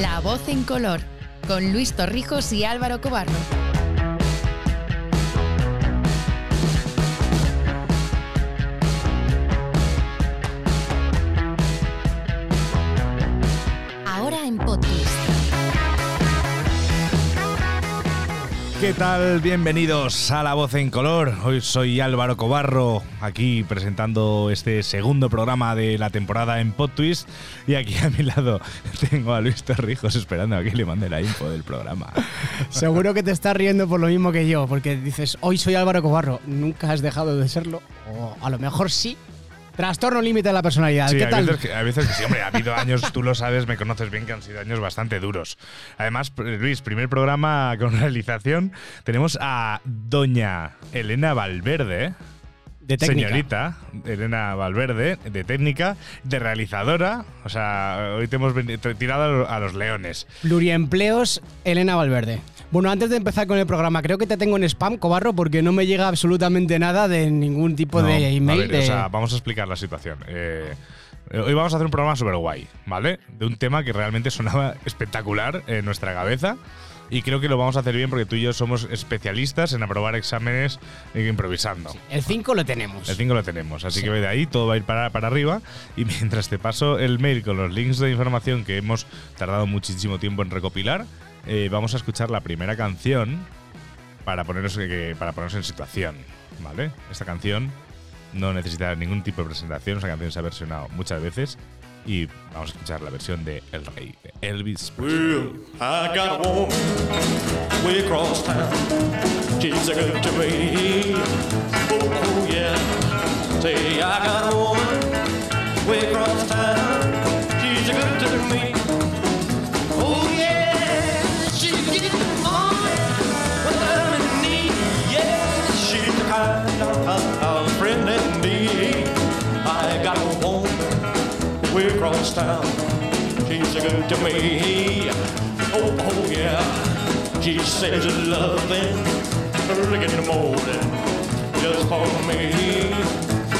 La voz en color, con Luis Torrijos y Álvaro Cobarro. ¿Qué tal? Bienvenidos a La Voz en Color. Hoy soy Álvaro Cobarro, aquí presentando este segundo programa de la temporada en PodTwist. Y aquí a mi lado tengo a Luis Torrijos esperando a que le mande la info del programa. Seguro que te estás riendo por lo mismo que yo, porque dices, hoy soy Álvaro Cobarro, nunca has dejado de serlo, o a lo mejor sí. Trastorno límite de la personalidad. Sí, ¿Qué hay tal? veces, que, hay veces que sí, hombre, ha habido años, tú lo sabes, me conoces bien, que han sido años bastante duros. Además, Luis, primer programa con realización, tenemos a doña Elena Valverde. De técnica. Señorita Elena Valverde, de técnica, de realizadora. O sea, hoy te hemos tirado a lo- a los leones. Pluriempleos, Elena Valverde. Bueno, antes de empezar con el programa, creo que te tengo en spam, Cobarro, porque no me llega absolutamente nada de ningún tipo No, de email. a ver, de- o sea, vamos a explicar la situación. Eh, hoy vamos a hacer un programa súper guay, ¿vale? De un tema que realmente sonaba espectacular en nuestra cabeza. Y creo que lo vamos a hacer bien porque tú y yo somos especialistas en aprobar exámenes eh, improvisando. el 5 lo tenemos. El 5 lo tenemos, así Sí. que de ahí todo va a ir para, para arriba. Y mientras te paso el mail con los links de información que hemos tardado muchísimo tiempo en recopilar, eh, vamos a escuchar la primera canción para ponernos, que- para ponernos en situación. ¿Vale? Esta canción no necesita ningún tipo de presentación, esta canción se ha versionado muchas veces. Y vamos a escuchar la versión de El Rey, de Elvis Presley. Town. She's good to me. Oh, oh yeah. She says loving early in the morning just for me.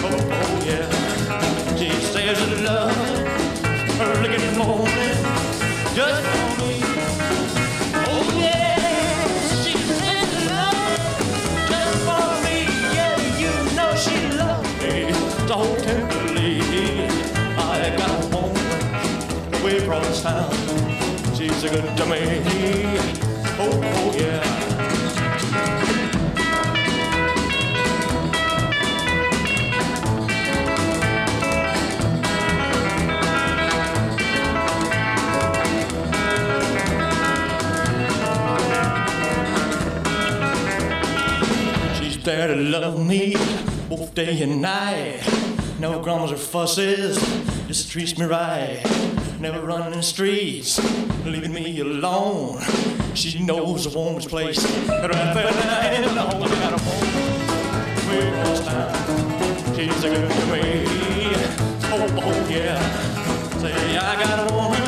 Oh, oh yeah. She says loving early in the morning just She's a good to me. Oh, oh yeah. She's there to love me both day and night. No grumbles or fusses, just treats me right. Never running the streets, leaving me alone. She knows a woman's place. Right there in the hole, I got a woman way across town. She's a good me. Oh, oh yeah. Say I got a woman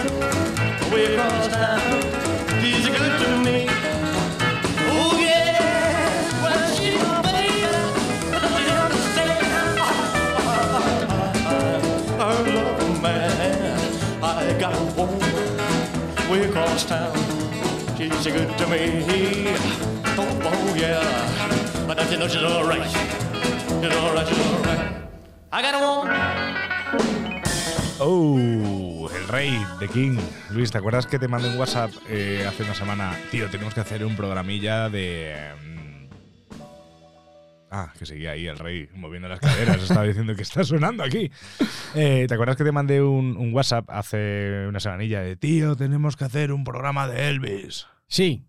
way across town. She's a good to me. Oh, el rey, The King. Luis, ¿te acuerdas que te mandé un WhatsApp eh, hace una semana? Tío, tenemos que hacer un programilla de. Mm, Ah, que seguía ahí el rey moviendo las caderas. Estaba diciendo que está sonando aquí. Eh, ¿Te acuerdas que te mandé un, un WhatsApp hace una semanilla de tío, tenemos que hacer un programa de Elvis? Sí.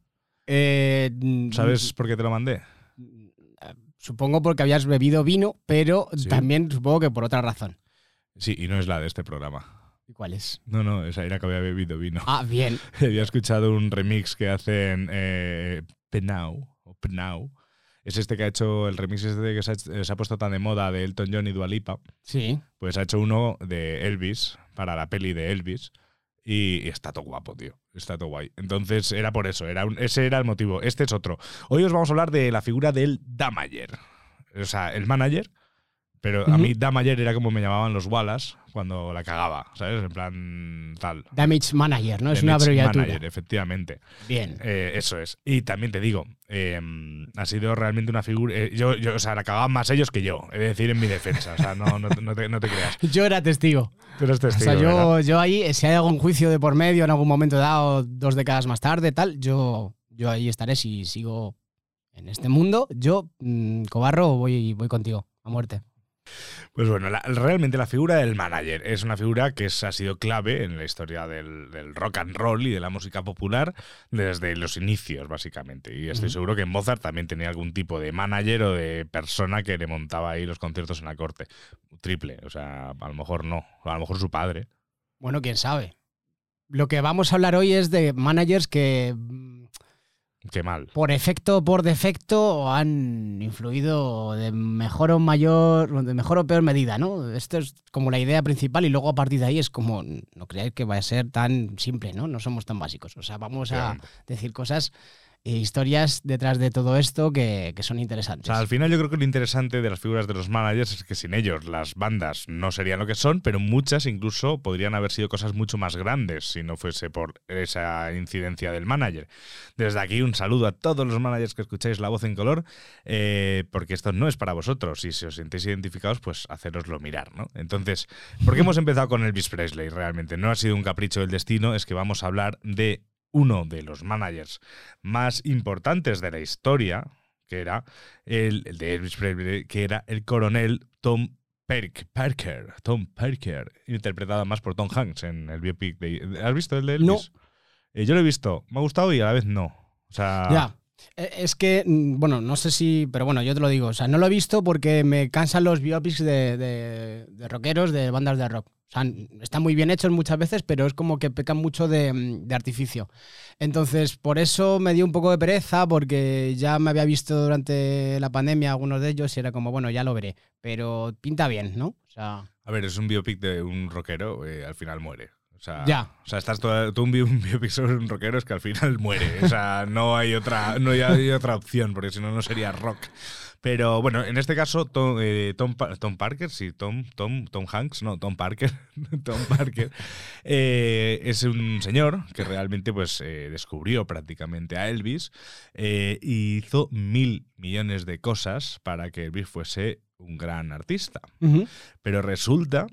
Eh, mm, ¿Sabes por qué te lo mandé? Supongo porque habías bebido vino, pero Sí. también supongo que por otra razón. Sí, y no es la de este programa. ¿Y cuál es? No, no, esa era que había bebido vino. Ah, bien. Había escuchado un remix que hacen eh, Penau, o Penau es este que ha hecho el remix este que se ha, hecho- se ha puesto tan de moda de Elton John y Dua Lipa, Sí. pues ha hecho uno de Elvis, para la peli de Elvis, y, y está todo guapo, tío. Está todo guay. Entonces era por eso, era un- ese era el motivo. Este es otro. Hoy os vamos a hablar de la figura del Damager. O sea, el manager, pero a mí Damager era como me llamaban los Wallace cuando la cagaba, ¿sabes? En plan tal. Damage Manager, ¿no? Es una Damage abreviatura. Manager, efectivamente. Bien. Eh, eso es. Y también te digo, eh, ha sido realmente una figura. eh, yo, yo, o sea, la cagaban más ellos que yo, he de decir en mi defensa. O sea, no, no, no te, no te creas. Yo era testigo. Tú eres O testigo. sea, ¿verdad? yo, yo ahí, eh, si hay algún juicio de por medio en algún momento dado, dos décadas más tarde, tal, yo, yo ahí estaré si sigo en este mundo. Yo, mm, Cobarro, voy, voy contigo, a muerte. Pues bueno, la- realmente la figura del manager es una figura que es- ha sido clave en la historia del, del rock and roll y de la música popular desde los inicios, básicamente. Y estoy seguro que Mozart también tenía algún tipo de manager o de persona que le montaba ahí los conciertos en la corte. Triple, o sea, a lo mejor no, a lo mejor su padre. Bueno, quién sabe. Lo que vamos a hablar hoy es de managers que, Qué mal. por efecto o por defecto, han influido de mejor o mayor, de mejor o peor medida, ¿no? Esto es como la idea principal y luego a partir de ahí es como, no creáis que va a ser tan simple, ¿no? No somos tan básicos. O sea, vamos a decir cosas historias detrás de todo esto que, son interesantes. al final yo creo que lo interesante de las figuras de los managers es que sin ellos las bandas no serían lo que son, pero muchas incluso podrían haber sido cosas mucho más grandes si no fuese por esa incidencia del manager. Desde aquí un saludo a todos los managers que escucháis La Voz en Color, eh, porque esto no es para vosotros. Y si os sentéis identificados, pues haceroslo mirar, ¿no? Entonces, ¿por qué hemos empezado con Elvis Presley? Realmente no ha sido un capricho del destino, es que vamos a hablar de uno de los managers más importantes de la historia, que era el, el de Elvis Presley, que era el coronel Tom Perk- Parker, Tom Parker, interpretado más por Tom Hanks en el biopic de... ¿Has visto el de Elvis? Eh, yo lo he visto, me ha gustado y a la vez no. O sea, Ya. Eh, Es que, mm, bueno, no sé si, pero bueno, yo te lo digo, o sea, no lo he visto porque me cansan los biopics de, de- de rockeros, de bandas de rock. O sea, están muy bien hechos muchas veces, pero es como que pecan mucho de, mm, de artificio. Entonces, por eso me dio un poco de pereza, porque ya me había visto durante la pandemia algunos de ellos y era como, bueno, ya lo veré. Pero pinta bien, ¿no? O sea, a ver, es un biopic de un rockero, eh, al final muere. O sea, Ya. O sea, estás todo, todo un biopic sobre un rockero es que al final muere. O sea, no hay otra, no hay, hay otra opción, porque si no, no sería rock. Pero bueno, en este caso, Tom, eh, Tom, Pa- Tom Parker, sí, Tom, Tom, Tom Hanks, no, Tom Parker, Tom Parker, eh, es un señor que realmente pues eh, descubrió prácticamente a Elvis eh, y hizo mil millones de cosas para que Elvis fuese un gran artista. Pero resulta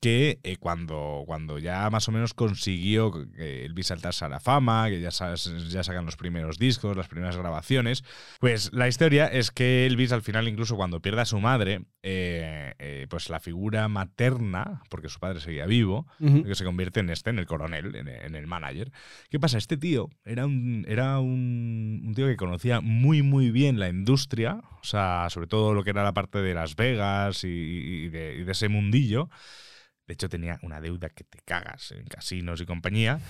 que eh, cuando, cuando ya más o menos consiguió que Elvis saltarse a la fama, que ya, ya sacan los primeros discos, las primeras grabaciones, pues la historia es que Elvis al final, incluso cuando pierde a su madre, eh, eh, pues la figura materna, porque su padre seguía vivo, Ujú. que se convierte en este, en el coronel, en, en el manager. ¿Qué pasa? Este tío era un, era un, un tío que conocía muy, muy bien la industria, o sea, sobre todo lo que era la parte de Las Vegas y, y de, y de ese mundillo. De hecho, tenía una deuda que te cagas en casinos y compañía.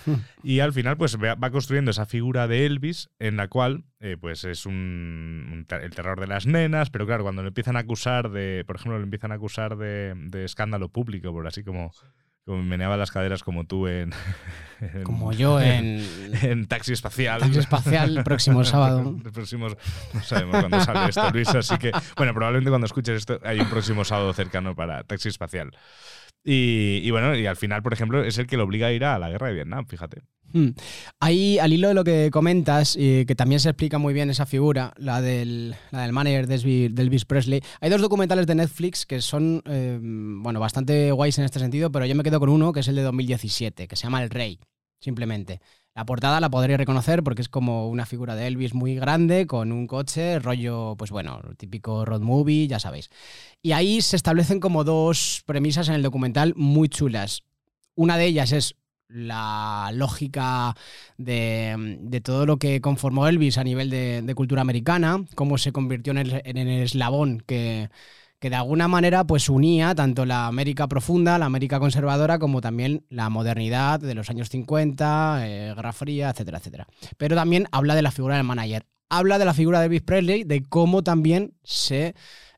Y al final, pues va construyendo esa figura de Elvis, en la cual, eh, pues es un, el terror de las nenas, pero claro, cuando le empiezan a acusar de, por ejemplo, le empiezan a acusar de, de escándalo público, por así como, como meneaba las caderas como tú en, en- Como yo en en Taxi Espacial. Taxi Espacial, próximo sábado. El próximo- no sabemos cuándo sale esto, Luis, así que, bueno, probablemente cuando escuches esto hay un próximo sábado cercano para Taxi Espacial. Y, bueno, y al final, por ejemplo, es el que lo obliga a ir a la guerra de Vietnam, fíjate. Hmm. Ahí, al hilo de lo que comentas, y que también se explica muy bien esa figura, la del, la del manager de Elvis, Presley, hay dos documentales de Netflix que son eh, bueno, bastante guays en este sentido, pero yo me quedo con uno que es el de 2017, que se llama El Rey, simplemente. La portada la podréis reconocer porque es como una figura de Elvis muy grande con un coche, rollo, pues bueno, típico road movie, ya sabéis. Y ahí se establecen como dos premisas en el documental muy chulas. Una de ellas es la lógica de, todo lo que conformó Elvis a nivel de, de cultura americana, cómo se convirtió en el, en el eslabón que, que de alguna manera pues unía tanto la América profunda, la América conservadora, como también la modernidad de los años 50, eh, Guerra Fría, etcétera, etcétera. Pero también habla de la figura del manager. habla de la figura de Elvis Presley, de cómo también se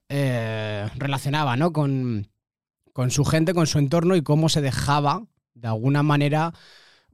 eh, relacionaba ¿no? con, con su gente, con su entorno y cómo se dejaba, de alguna manera,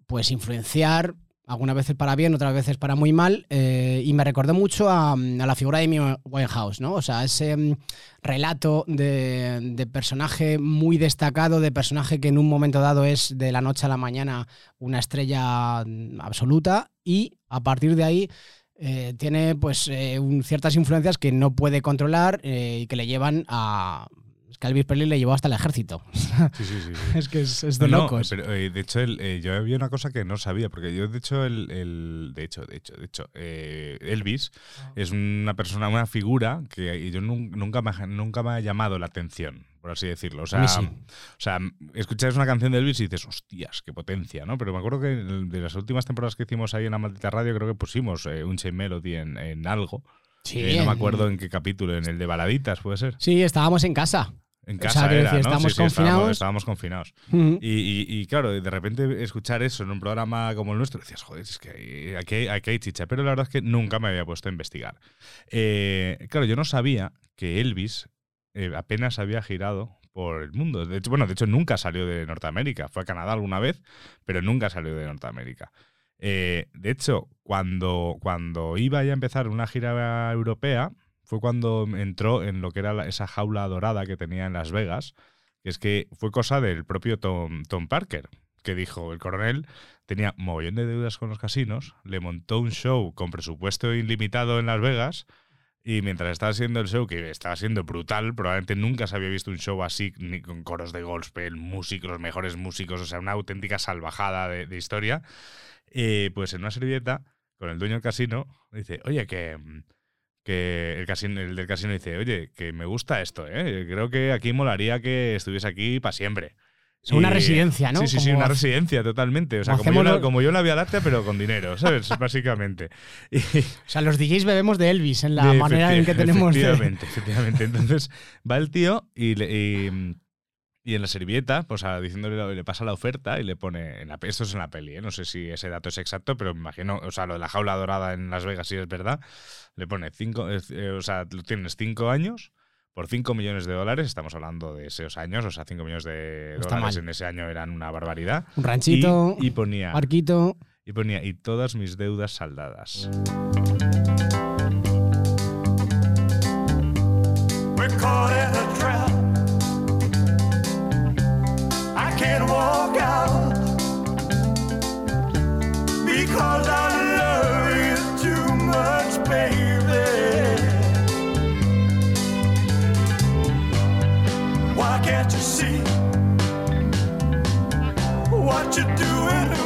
pues influenciar, algunas veces para bien, otras veces para muy mal, eh, y me recordó mucho a, la figura de Amy Winehouse, ¿no? O sea, ese mm, relato de, personaje muy destacado, de personaje que en un momento dado es de la noche a la mañana una estrella mm, absoluta, y a partir de ahí eh, tiene pues eh, un- ciertas influencias que no puede controlar y que le llevan a... Es que a Elvis Presley le llevó hasta el ejército. Sí, sí, sí. es que es, es de No, no, locos. pero, eh, de hecho, el- eh, yo había una cosa que no sabía, porque yo, de hecho, el, el- de hecho, de hecho, de hecho, eh, Elvis es una persona, una figura que yo nun- nunca me, ha- nunca me ha llamado la atención, por así decirlo. O sea, sí. o sea, escuchas una canción de Elvis y dices, hostias, qué potencia, ¿no? Pero me acuerdo que en- de las últimas temporadas que hicimos ahí en la maldita radio, creo que pusimos eh, un Chain Melody en, en algo. Sí, Eh, no me acuerdo en qué capítulo, en el de baladitas, puede ser. Sí, estábamos en casa. En O sea, casa era, decir, ¿no? estábamos Sí, sí, estábamos- confinados. estábamos confinados. Ujú. Y, y- y claro, de repente escuchar eso en un programa como el nuestro, decías, joder, es que aquí, hay- aquí hay chicha. Pero la verdad es que nunca me había puesto a investigar. Eh, claro, yo no sabía que Elvis eh, apenas había girado por el mundo. De hecho, bueno, de hecho nunca salió de Norteamérica. Fue a Canadá alguna vez, pero nunca salió de Norteamérica. Eh, de hecho, cuando, cuando iba ya a empezar una gira europea, fue cuando entró en lo que era esa jaula dorada que tenía en Las Vegas, es que fue cosa del propio Tom, Parker, que dijo, el coronel tenía mogollón de deudas con los casinos, le montó un show con presupuesto ilimitado en Las Vegas, y mientras estaba haciendo el show, que estaba siendo brutal, probablemente nunca se había visto un show así, ni con coros de gospel, músicos, los mejores músicos, o sea, una auténtica salvajada de, historia, eh, pues en una servilleta, con el dueño del casino, dice, oye, que... que el, casino, el del casino dice, oye, que me gusta esto, ¿eh? creo que aquí molaría que estuviese aquí para siempre. Una Y- residencia, ¿no? Sí, sí, sí, una residencia, totalmente. O sea, como yo, la, como yo la Vía Láctea, pero con dinero, ¿sabes? Básicamente. Y, O sea, los DJs bebemos de Elvis en la manera en que tenemos de... Efectivamente, efectivamente. Entonces va el tío y, le- y, y en la servilleta, pues a- diciéndole, le pasa la oferta y le pone, en la, esto es en la peli, ¿eh? no sé si ese dato es exacto, pero me imagino, o sea, lo de la jaula dorada en Las Vegas sí es verdad, le pone cinco, es- eh, o sea, tienes cinco años. Por 5 millones de dólares, estamos hablando de esos años, o sea, 5 millones de está dólares mal. en ese año eran una barbaridad. Un ranchito, Y, y ponía, barquito... y ponía, y todas mis deudas saldadas. We're Why can't you see. What you're doing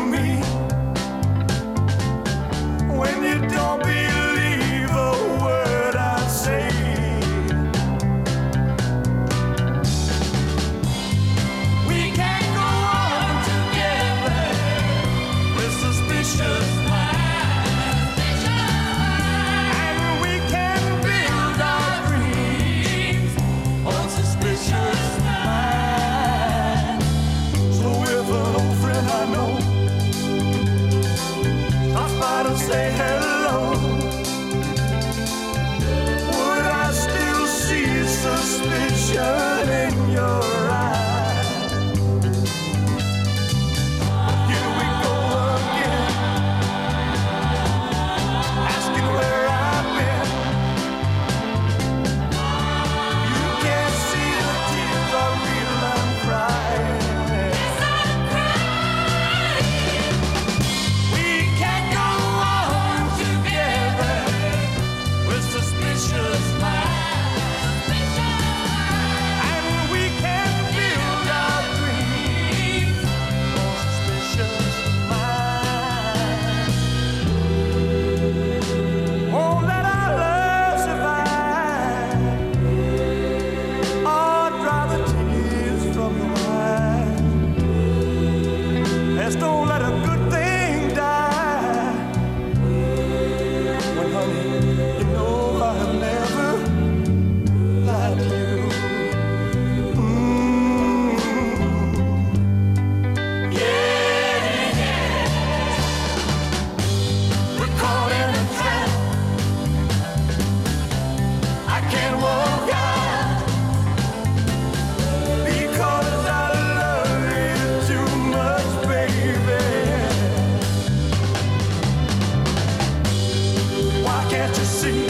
Can't you see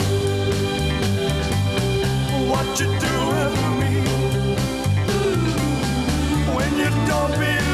what you're doing to me when you don't believe?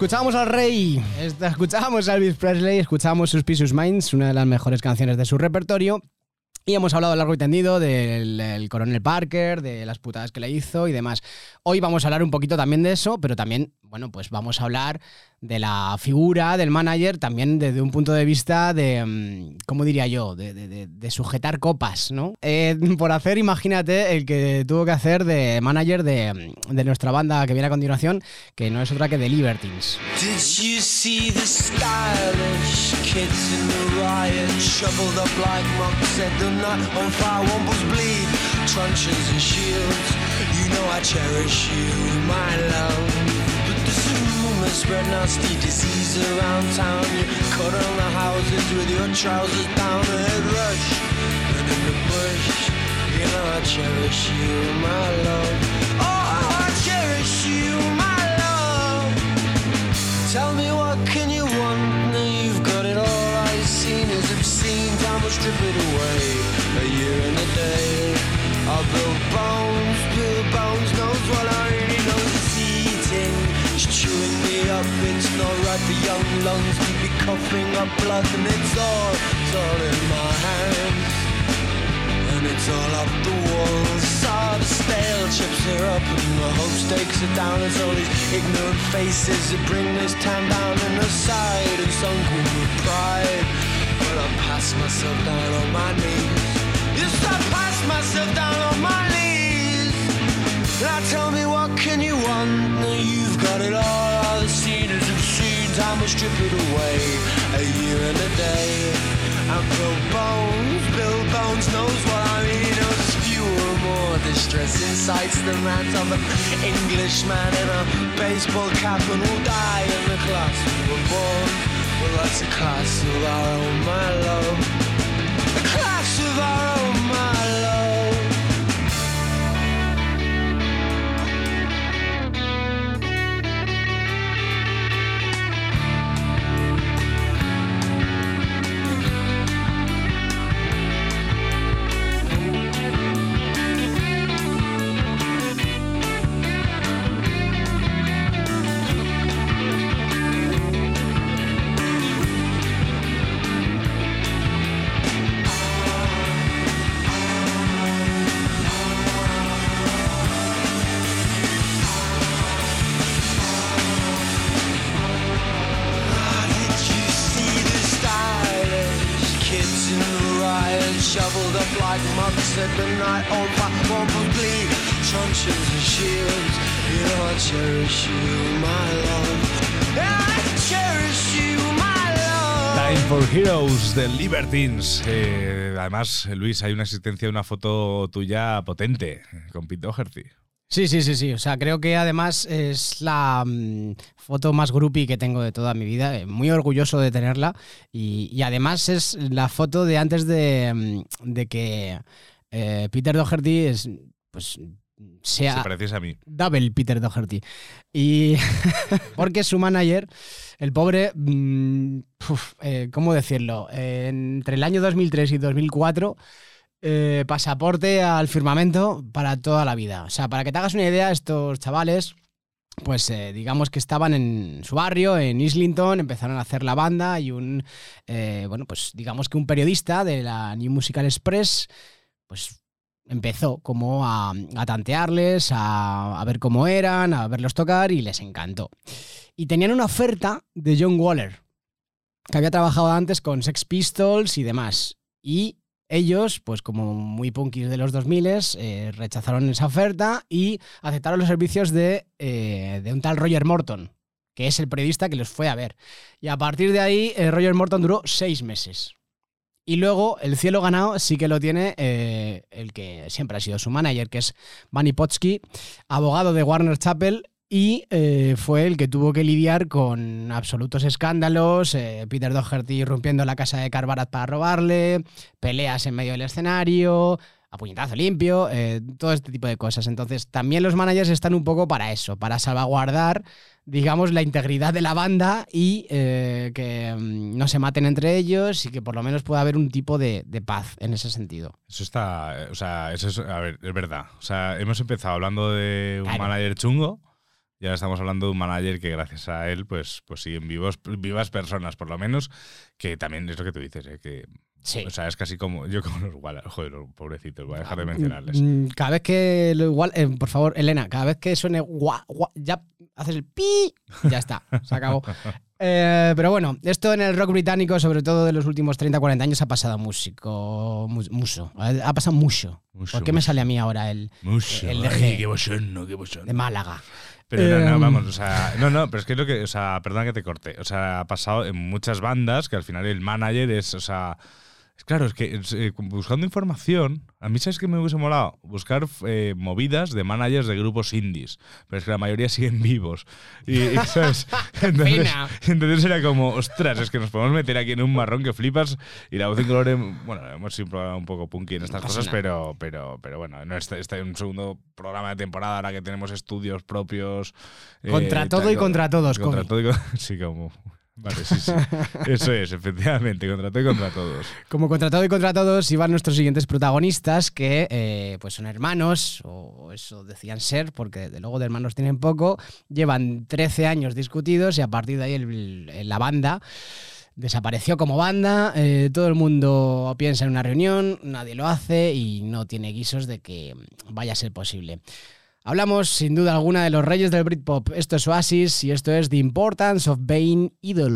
Escuchamos al rey. Escuchamos a Elvis Presley, escuchamos Suspicious Minds, una de las mejores canciones de su repertorio. Y hemos hablado largo y tendido del el coronel Parker, de las putadas que le hizo y demás. Hoy vamos a hablar un poquito también de eso, pero también, bueno, pues vamos a hablar de la figura del manager también desde un punto de vista de, mm, ¿cómo diría yo? De, de- de- sujetar copas, ¿no? Eh, por hacer, imagínate, el que tuvo que hacer de manager de, de nuestra banda que viene a continuación, que no es otra que The Libertines. Truncheons and shields. You know I cherish you, my love. But there's a rumor spread nasty disease around town. You cut on the houses with your trousers down, a head rush. And in the bush, you know I cherish you, my love. Oh, I cherish you, my love. Tell me what can you want? Now you've got it all. You've seen is obscene. Time will strip it away. A year and a day. I'll build bones, for young lungs to be coughing up blood, and it's all, it's all in my hands. And it's all up the walls. Saw the stale chips are up and the hope stakes are down. It's all these ignorant faces that bring this town down in the side and sunken with pride. But I pass myself down on my knees. Yes, I pass myself down on my knees. Now tell me what can you want? Now you've got it all. All the seen is. Time will strip it away. A year and a day. And Bill Bones, Bill Bones knows what I mean. Knows fewer, more distressing sights than that of an Englishman in a baseball cap and will die in the class we were born. Well, that's a class of our own, my love. A class of our own, Heroes de Libertines. Eh, además, Luis, hay una existencia de una foto tuya potente con Pete Doherty. Sí, sí, sí, sí. O sea, creo que además es la mm, foto más groupie que tengo de toda mi vida. Eh, Muy orgulloso de tenerla. Y, y además es la foto de antes de, mm, de que eh, Peter Doherty es, pues, sea Se pareces a mí. double Peter Doherty. Y porque su manager, el pobre, mm, uf, eh, ¿cómo decirlo? Eh, entre el año 2003 y 2004, eh, pasaporte al firmamento para toda la vida. O sea, para que te hagas una idea, estos chavales, pues eh, digamos que estaban en su barrio, en Islington, empezaron a hacer la banda y un, eh, bueno, pues digamos que un periodista de la New Musical Express, pues empezó como a, tantearles, a, a ver cómo eran, a verlos tocar y les encantó. Y tenían una oferta de John Waller, que había trabajado antes con Sex Pistols y demás. Y ellos, pues como muy punkis de los 2000, eh, rechazaron esa oferta y aceptaron los servicios de, eh, de un tal Roger Morton, que es el periodista que los fue a ver. Y a partir de ahí, eh, Roger Morton duró seis meses. Y luego el cielo ganado sí que lo tiene eh, el que siempre ha sido su manager, que es Bunny Potsky, abogado de Warner Chappell y eh, fue el que tuvo que lidiar con absolutos escándalos, eh, Peter Doherty rompiendo la casa de Carbarat para robarle, peleas en medio del escenario, a puñetazo limpio, eh, todo este tipo de cosas. Entonces también los managers están un poco para eso, para salvaguardar digamos, la integridad de la banda y eh, que mm, no se maten entre ellos y que por lo menos pueda haber un tipo de, de paz en ese sentido. Eso está, o sea, eso es, a ver, es verdad. O sea, hemos empezado hablando de un Claro. manager chungo Y ahora estamos hablando de un manager que gracias a él, pues, pues siguen vivos, vivas personas, por lo menos, que también es lo que tú dices, ¿eh? que Sí. o sea, es casi como yo como los Wallace, joder, los pobrecitos, voy a dejar de mencionarles. Mm, Cada vez que lo igual, eh, por favor, Elena, cada vez que suene gua, gua, ya haces el pi, ya está, se acabó. Eh, pero bueno, esto en el rock británico, sobre todo de los últimos 30-40 años, ha pasado músico, mu- mucho. Ha pasado mucho. Mucho, ¿Por qué me sale a mí ahora el Mucho, el ay, qué de Málaga? Pero no, no, Em, vamos, o sea, no, no, pero es que es lo que, o sea, perdón que te corte, o sea, ha pasado en muchas bandas que al final el manager es, o sea, claro, es que eh, buscando información, a mí sabes que me hubiese molado buscar eh, movidas de managers de grupos indies, pero es que la mayoría siguen vivos. Y, y, ¿sabes? Entonces, entonces era como, ostras, es que nos podemos meter aquí en un marrón que flipas y la voz en color, bueno, hemos sido un poco punky en estas cosas, nada. pero, pero, pero bueno, no está, está en un segundo programa de temporada ahora que tenemos estudios propios. eh, Contra todo tal, y contra todos, Contra todo y sí, como. Vale, sí, sí. Eso es, efectivamente, contra todo y contra todos. Como contra todo y contra todos iban nuestros siguientes protagonistas que eh, pues son hermanos, o eso decían ser, porque de luego de hermanos tienen poco, llevan 13 años discutidos y a partir de ahí la banda desapareció como banda, eh, todo el mundo piensa en una reunión, nadie lo hace y no tiene guisos de que vaya a ser posible. Hablamos sin duda alguna de los reyes del Britpop. Esto es Oasis y esto es The Importance of Being Idol.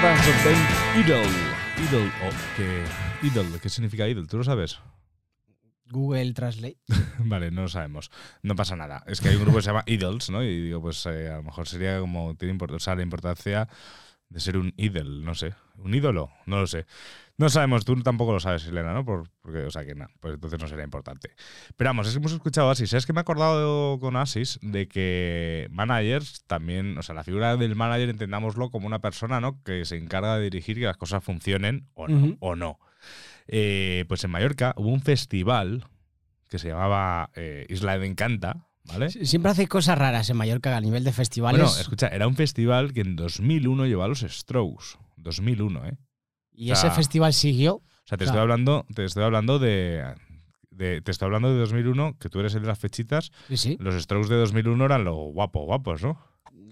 Of Idol. Idol, o que. Idol, ¿qué significa idol? ¿Tú lo sabes? Google Translate. Vale, no lo sabemos. No pasa nada. Es que hay un grupo que se llama Idols, ¿no? Y digo, pues eh, a lo mejor sería como. Tiene o sea, la importancia de ser un idol, no sé. ¿Un ídolo? No lo sé. No sabemos, tú tampoco lo sabes, Elena, ¿no? Por- porque, o sea, que nada, pues entonces no sería importante. Pero vamos, es que hemos escuchado Asis. Es que me he acordado con Asis de que managers también, o sea, la figura del manager entendámoslo como una persona, ¿no? Que se encarga de dirigir que las cosas funcionen o no. O no. Eh, pues en Mallorca hubo un festival que se llamaba eh, Isla de Encanta, ¿vale? Siempre hace cosas raras en Mallorca a nivel de festivales. Bueno, escucha, era un festival que en 2001 llevó a los Strokes. 2001, ¿eh? Y o sea, ese festival siguió. O sea, te estoy hablando, te estoy hablando de, de- Te estoy hablando de 2001, que tú eres el de las fechitas. Sí, sí. Los Strokes de 2001 eran los guapos, guapos, ¿no?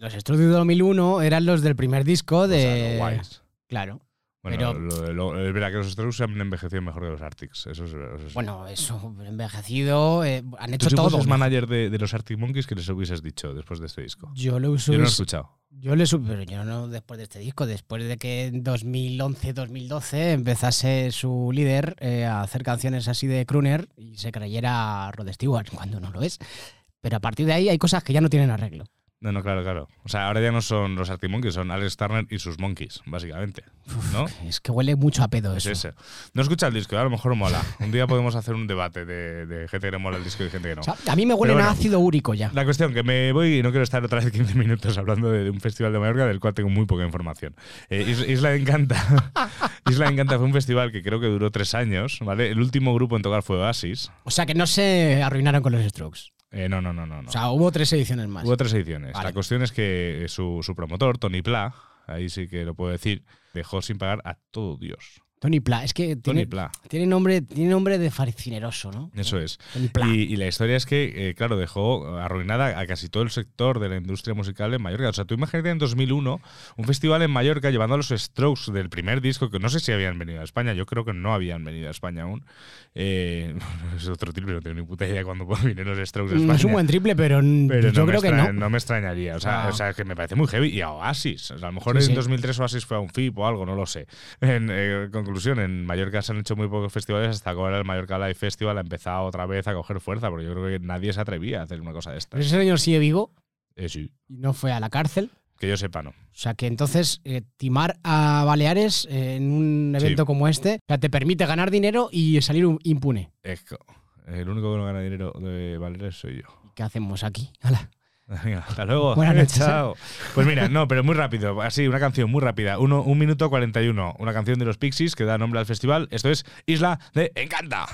Los Strokes de 2001 eran los del primer disco O sea, de. los guays. Claro. Bueno, Pero- lo- lo- es verdad que los Strokes se han envejecido mejor que los Arctics. Eso es, eso es- Bueno, eso, envejecido. eh, han Tú hecho si todo. manager de, de los Arctic Monkeys, ¿qué les hubieses dicho después de este disco? Yo lo uso. Yo no lo he escuchado. Yo le sub- pero yo no después de este disco, después de que en 2011-2012 empezase su líder eh, a hacer canciones así de crooner y se creyera Rod Stewart cuando no lo es. Pero a partir de ahí hay cosas que ya no tienen arreglo. No, no, claro, claro. O sea, ahora ya no son los Arctic Monkeys, son Alex Turner y sus Monkeys, básicamente. ¿No? Es que huele mucho a pedo Es eso. ese. No escucha el disco, a lo mejor mola. Un día podemos hacer un debate de, de gente que le mola el disco y gente que no. O sea, a mí me huele a bueno. ácido úrico ya. La cuestión, que me voy y no quiero estar otra vez 15 minutos hablando de, de un festival de Mallorca del cual tengo muy poca información. Eh, Is- Isla de Encanta. Isla de Encanta fue un festival que creo que duró tres años, ¿vale? El último grupo en tocar fue Oasis. O sea que no se arruinaron con los Strokes. Eh, no, no, no, no. no. O sea, hubo tres ediciones más. Hubo tres ediciones. Vale. La cuestión es que su, su promotor, Tony Pla, ahí sí que lo puedo decir, dejó sin pagar a todo Dios. Tony Pla. Es que Tony tiene, Pla. tiene nombre, tiene nombre de fascineroso, ¿no? Eso es. Tony Pla. Y, y la historia es que, eh, claro, dejó arruinada a casi todo el sector de la industria musical en Mallorca. O sea, tú imagínate en 2001 un festival en Mallorca llevando a los Strokes del primer disco, que no sé si habían venido a España, yo creo que no habían venido a España aún. Eh, es otro triple, no tengo ni puta idea cuando vinieron los Strokes a Mm, España. es un buen triple, pero, yo no creo que extra- no. me extrañaría. O sea, Ah. o sea, que me parece muy heavy. Y a Oasis. O sea, a lo mejor Sí, en sí. 2003 Oasis fue a un FIP o algo, no lo sé. En eh, conclusión, en Mallorca se han hecho muy pocos festivales hasta que ahora el Mallorca Live Festival ha empezado otra vez a coger fuerza, porque yo creo que nadie se atrevía a hacer una cosa de Pero estas. ese señor sigue vivo Eh, sí, y no fue a la cárcel. que yo sepa, no. O sea que entonces eh, timar a Baleares eh, en un evento Sí. como este o sea, te permite ganar dinero y salir un- impune. Es el único que no gana dinero de Valeria soy yo. ¿Qué hacemos aquí? Hala. Venga, hasta luego. Buenas noches, ¿eh? Chao. Pues mira, no, pero muy rápido. Así, una canción muy rápida. Uno, un minuto 41. Una canción de los Pixies que da nombre al festival. Esto es Isla de Encanta.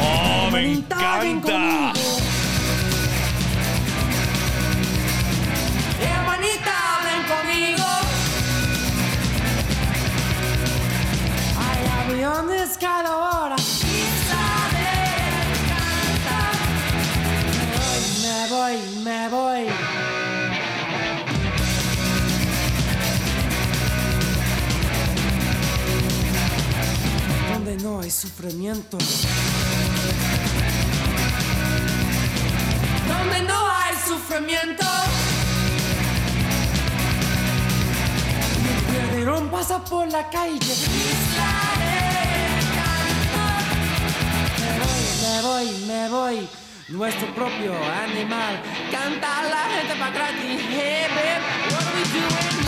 ¡Oh, me encanta! No hay sufrimiento. Donde no hay sufrimiento. Mi piedrón pasa por la calle. Nuestro propio animal. Canta la gente pa' gratis. Hey, babe, what are we doing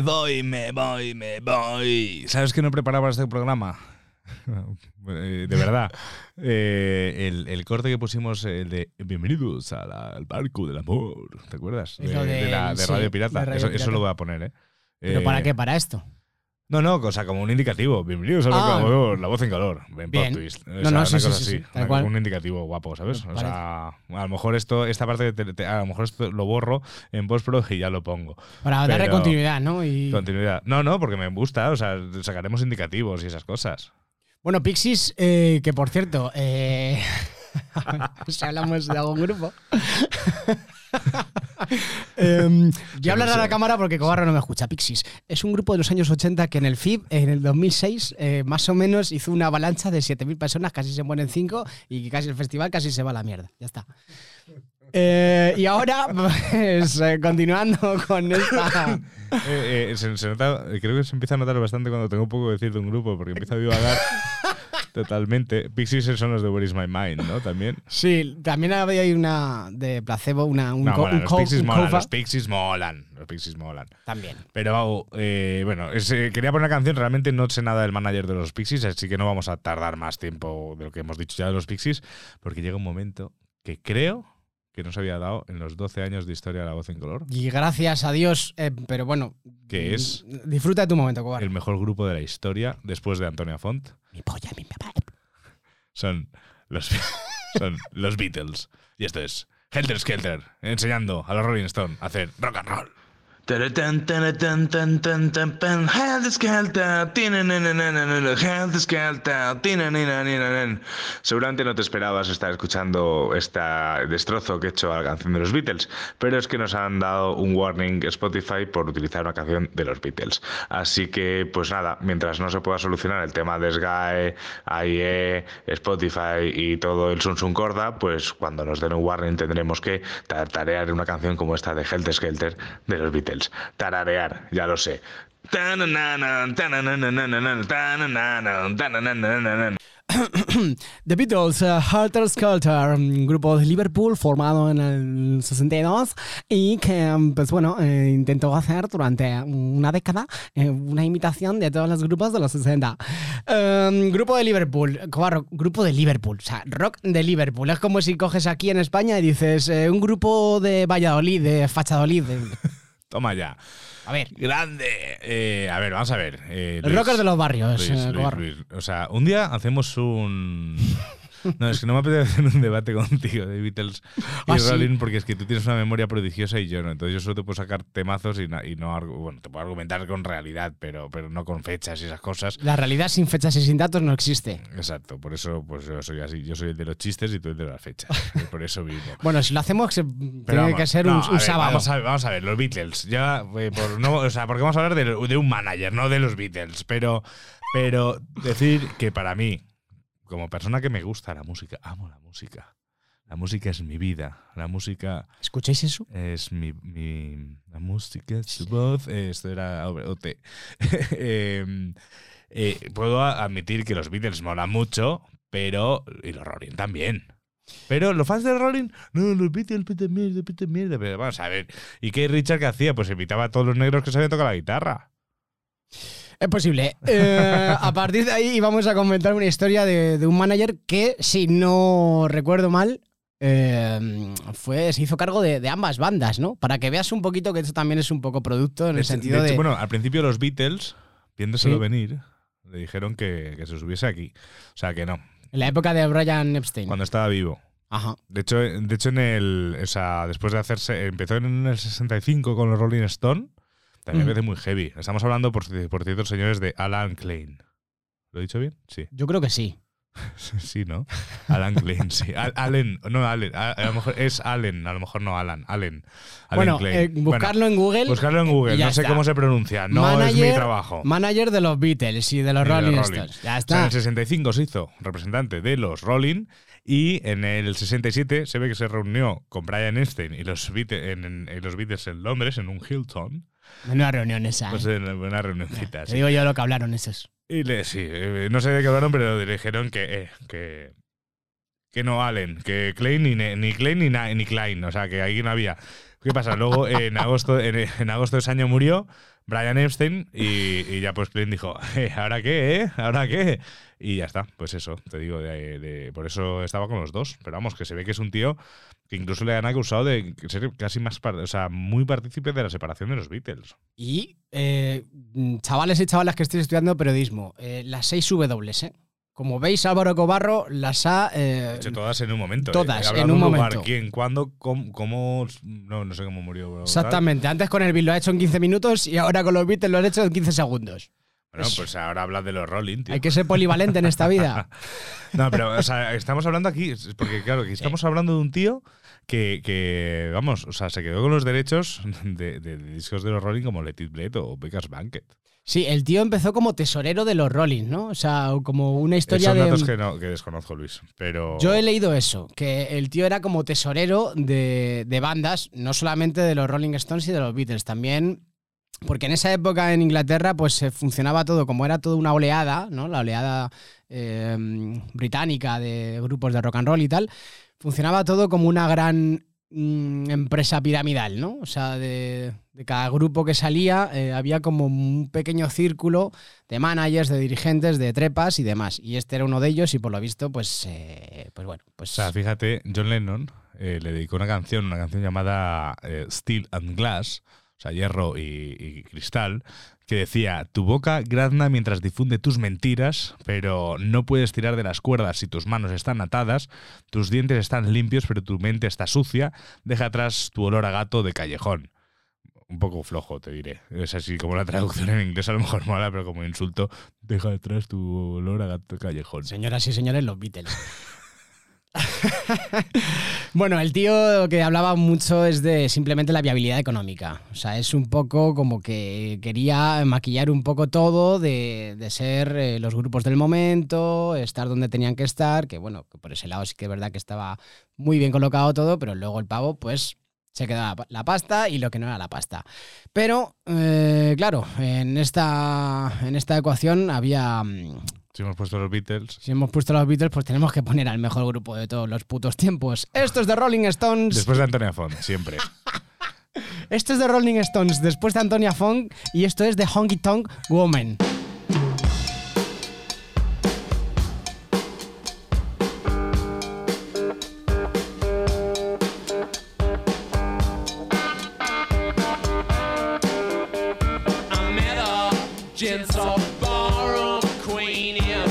Me voy, me voy, me voy. ¿Sabes que no preparaba este programa? Eh, de verdad. Eh, el, el corte que pusimos, el de Bienvenidos a la- al barco del amor. ¿Te acuerdas? De, la- de sí, Radio Pirata. de Radio eso, lo voy a poner, ¿eh? ¿Pero Eh, para qué? ¿Para esto? No, no, cosa como un indicativo. Bienvenidos Ah. amor, la voz en calor. En Bien. twist. O No, sea, no, una sí, cosa sí, sí, así. tal Una- cual. Un indicativo guapo, ¿sabes? O sea, a lo mejor esto, esta parte, te- te- a lo mejor esto lo borro en postpro y ya lo pongo. Para darle Pero- continuidad, ¿no? Y... Continuidad. No, no, porque me gusta. O sea, sacaremos indicativos y esas cosas. Bueno, Pixies, eh, que por cierto, eh, si hablamos de algún grupo. Em, voy a hablar a la cámara porque Cobarro no me escucha. Pixies es un grupo de los años 80 que en el FIB, en el 2006, eh, más o menos hizo una avalancha de 7.000 personas, casi se mueren 5 y casi el festival casi se va a la mierda. Ya está. Eh, y ahora, pues, eh, continuando con esta. Eh, eh, se, se nota, eh, creo que se empieza a notar bastante cuando tengo un poco que decir de un grupo, porque empieza a divagar totalmente. Pixies son los de Where is My Mind, ¿no? También. Sí, también había ahí una de placebo, una, un, No, co- molan, un los co- Pixies un molan, los Pixies molan. Los Pixies molan. También. Pero eh, bueno, es, eh, quería poner una canción, realmente no sé nada del manager de los Pixies, así que no vamos a tardar más tiempo de lo que hemos dicho ya de los Pixies, porque llega un momento que creo que no se había dado en los 12 años de historia de la voz en color, Y gracias a Dios, eh, pero bueno. que es mm, Disfruta de tu momento, cobarde. el mejor grupo de la historia después de Antonia Font. Mi polla, mi papá. Son los, son los Beatles. Y esto es Helter Skelter, enseñando a los Rolling Stone a hacer rock and roll. Seguramente no te esperabas estar escuchando este destrozo que he hecho a la canción de los Beatles, pero es que nos han dado un warning Spotify por utilizar una canción de los Beatles. Así que, pues nada, mientras no se pueda solucionar el tema de Sky, AIE, Spotify y todo el Sun Sun Corda, pues cuando nos den un warning tendremos que tararear una canción como esta de Helter Skelter de los Beatles. Tararear, ya lo sé. The Beatles, uh, Helter Skelter, un grupo de Liverpool formado en el 62 y que, um, pues bueno, eh, intentó hacer durante una década eh, una imitación de todos los grupos de los 60. Um, grupo de Liverpool, Cobarro, grupo de Liverpool, o sea, rock de Liverpool. Es como si coges aquí en España y dices eh, un grupo de Valladolid, de Fachadolid. de- Toma ya. A ver, Grande. Eh, a ver, vamos a ver. eh, el rocker de los barrios, Luis, eh. Luis. O sea, un día hacemos un. No, es que no me apetece hacer un debate contigo de Beatles y Ah, sí. Rolling porque es que tú tienes una memoria prodigiosa y yo no. Entonces yo solo te puedo sacar temazos y, y no. argu- Bueno, te puedo argumentar con realidad, pero, pero no con fechas y esas cosas. La realidad sin fechas y sin datos no existe. Exacto, por eso pues yo soy así. Yo soy el de los chistes y tú el de las fechas. Y por eso vivo. Bueno, si lo hacemos, Pero tiene vamos, que ser no, un, a un ver, sábado. Vamos a, ver, vamos a ver, los Beatles. Ya, eh, por no, o sea, porque vamos a hablar de, de un manager, no de los Beatles. Pero, pero decir que para mí, como persona que me gusta la música, amo la música. La música es mi vida. La música ¿Escucháis eso? es mi. mi- la música es su voz. Esto era OT. Em, eh, puedo admitir que los Beatles molan mucho, pero. Y los Rolling también. Pero los fans de Rolling, no, los Beatles, puta mierda, puta mierda. Pero vamos a ver. ¿Y qué Richard que hacía? Pues invitaba a todos los negros que sabían tocar la guitarra. Es posible. Eh, a partir de ahí vamos a comentar una historia de, de un manager que, si no recuerdo mal, eh, fue, se hizo cargo de, de ambas bandas, ¿no? Para que veas un poquito que esto también es un poco producto en el sentido de de... hecho, bueno, al principio los Beatles, viéndoselo Sí. venir, le dijeron que, que se subiese aquí. O sea, que no, en la época de Brian Epstein. cuando estaba vivo. Ajá. De hecho, de hecho en el, o sea, después de hacerse, empezó en el 65 con los Rolling Stone, también me Mm. parece muy heavy. Estamos hablando, por, por cierto, señores, de Alan Klein. ¿Lo he dicho bien? Sí. Yo creo que sí. Sí, ¿no? Alan Klein, sí. Al- Allen, no, Allen. A, a lo mejor es Allen, a lo mejor no Alan. Allen. Allen bueno, Klein. eh, buscarlo en Google. Buscarlo en Google. No sé está. cómo se pronuncia. No es mi trabajo. Manager de los Beatles y de los Y de Rolling Rolling. Stones. Ya O sea, en está. el 65 se hizo representante de los Rolling y en el 67 se ve que se reunió con Brian Epstein y los Beatles en, en- en los Beatles en Londres, en un Hilton. Menuda reunión esa. Pues ¿eh? en una reunioncita. Te digo yo lo que hablaron esos. Y le, sí, eh, no sé de qué hablaron, pero le dijeron que, eh, que, que no Allen, que Klein ni, ni Klein ni, Na- ni Klein, o sea, que ahí no había. ¿Qué pasa? Luego en agosto, en, en agosto de ese año murió Brian Epstein y, y ya pues Klein dijo, "Eh, ¿ahora qué, eh? ¿Ahora qué? Y ya está, pues eso, te digo, de, de- por eso estaba con los dos. Pero vamos, que se ve que es un tío que incluso le han acusado de ser casi más, o sea, muy partícipe de la separación de los Beatles. Y eh, chavales y chavalas que estéis estudiando periodismo, eh, las 6 W, ¿eh? Como veis, Álvaro Cobarro las ha... eh, hecho, todas en un momento. todas, He hablado en un lugar, momento. ¿Quién? ¿Cuándo? ¿Cómo? cómo- no, no sé cómo murió. bro, tal. exactamente. Antes con el Bill lo ha hecho en 15 minutos y ahora con los Beatles lo han hecho en 15 segundos. Bueno, pues ahora habla de los Rolling, tío. Hay que ser polivalente en esta vida. No, pero o sea, estamos hablando aquí, porque claro, que estamos hablando de un tío que, que, vamos, o sea, se quedó con los derechos de, de- de discos de los Rolling como Let It Bleed o Becca's Banquet. Sí, el tío empezó como tesorero de los Rolling, ¿no? O sea, como una historia Son de... datos que, no, que desconozco, Luis, pero... Yo he leído eso, que el tío era como tesorero de, de bandas, no solamente de los Rolling Stones y de los Beatles, también porque en esa época en Inglaterra pues se funcionaba todo como era toda una oleada, ¿no? La oleada eh, británica de grupos de rock and roll y tal, funcionaba todo como una gran mm, empresa piramidal, ¿no? O sea, de, cada grupo que salía eh, había como un pequeño círculo de managers, de dirigentes, de trepas y demás. Y este era uno de ellos y por lo visto, pues, eh, pues bueno, pues... O sea, fíjate, John Lennon eh, le dedicó una canción, una canción llamada eh, Steel and Glass, o sea, hierro y, cristal, que decía, tu boca grazna mientras difunde tus mentiras, pero no puedes tirar de las cuerdas si tus manos están atadas, tus dientes están limpios, pero tu mente está sucia, deja atrás tu olor a gato de callejón. Un poco flojo, te diré. Es así como la traducción en inglés a lo mejor mala, pero como insulto, deja atrás tu olor a gato de callejón. Señoras y señores, los Beatles. bueno, el tío que hablaba mucho es de simplemente la viabilidad económica. O sea, es un poco como que quería maquillar un poco todo de, ser eh, los grupos del momento, estar donde tenían que estar, que bueno, por ese lado sí que es verdad que estaba muy bien colocado todo, pero luego el pavo, pues se quedaba la, pasta y lo que no era la pasta. Pero, eh, claro, en esta, en esta ecuación había... Si hemos puesto los Beatles, si hemos puesto los Beatles, pues tenemos que poner al mejor grupo de todos los putos tiempos. Esto es de Rolling Stones. Después de Antonia Font, siempre. Esto es de Rolling Stones después de Antonia Fong y esto es de Honky Tonk Woman. I met a gentle ballroom queen in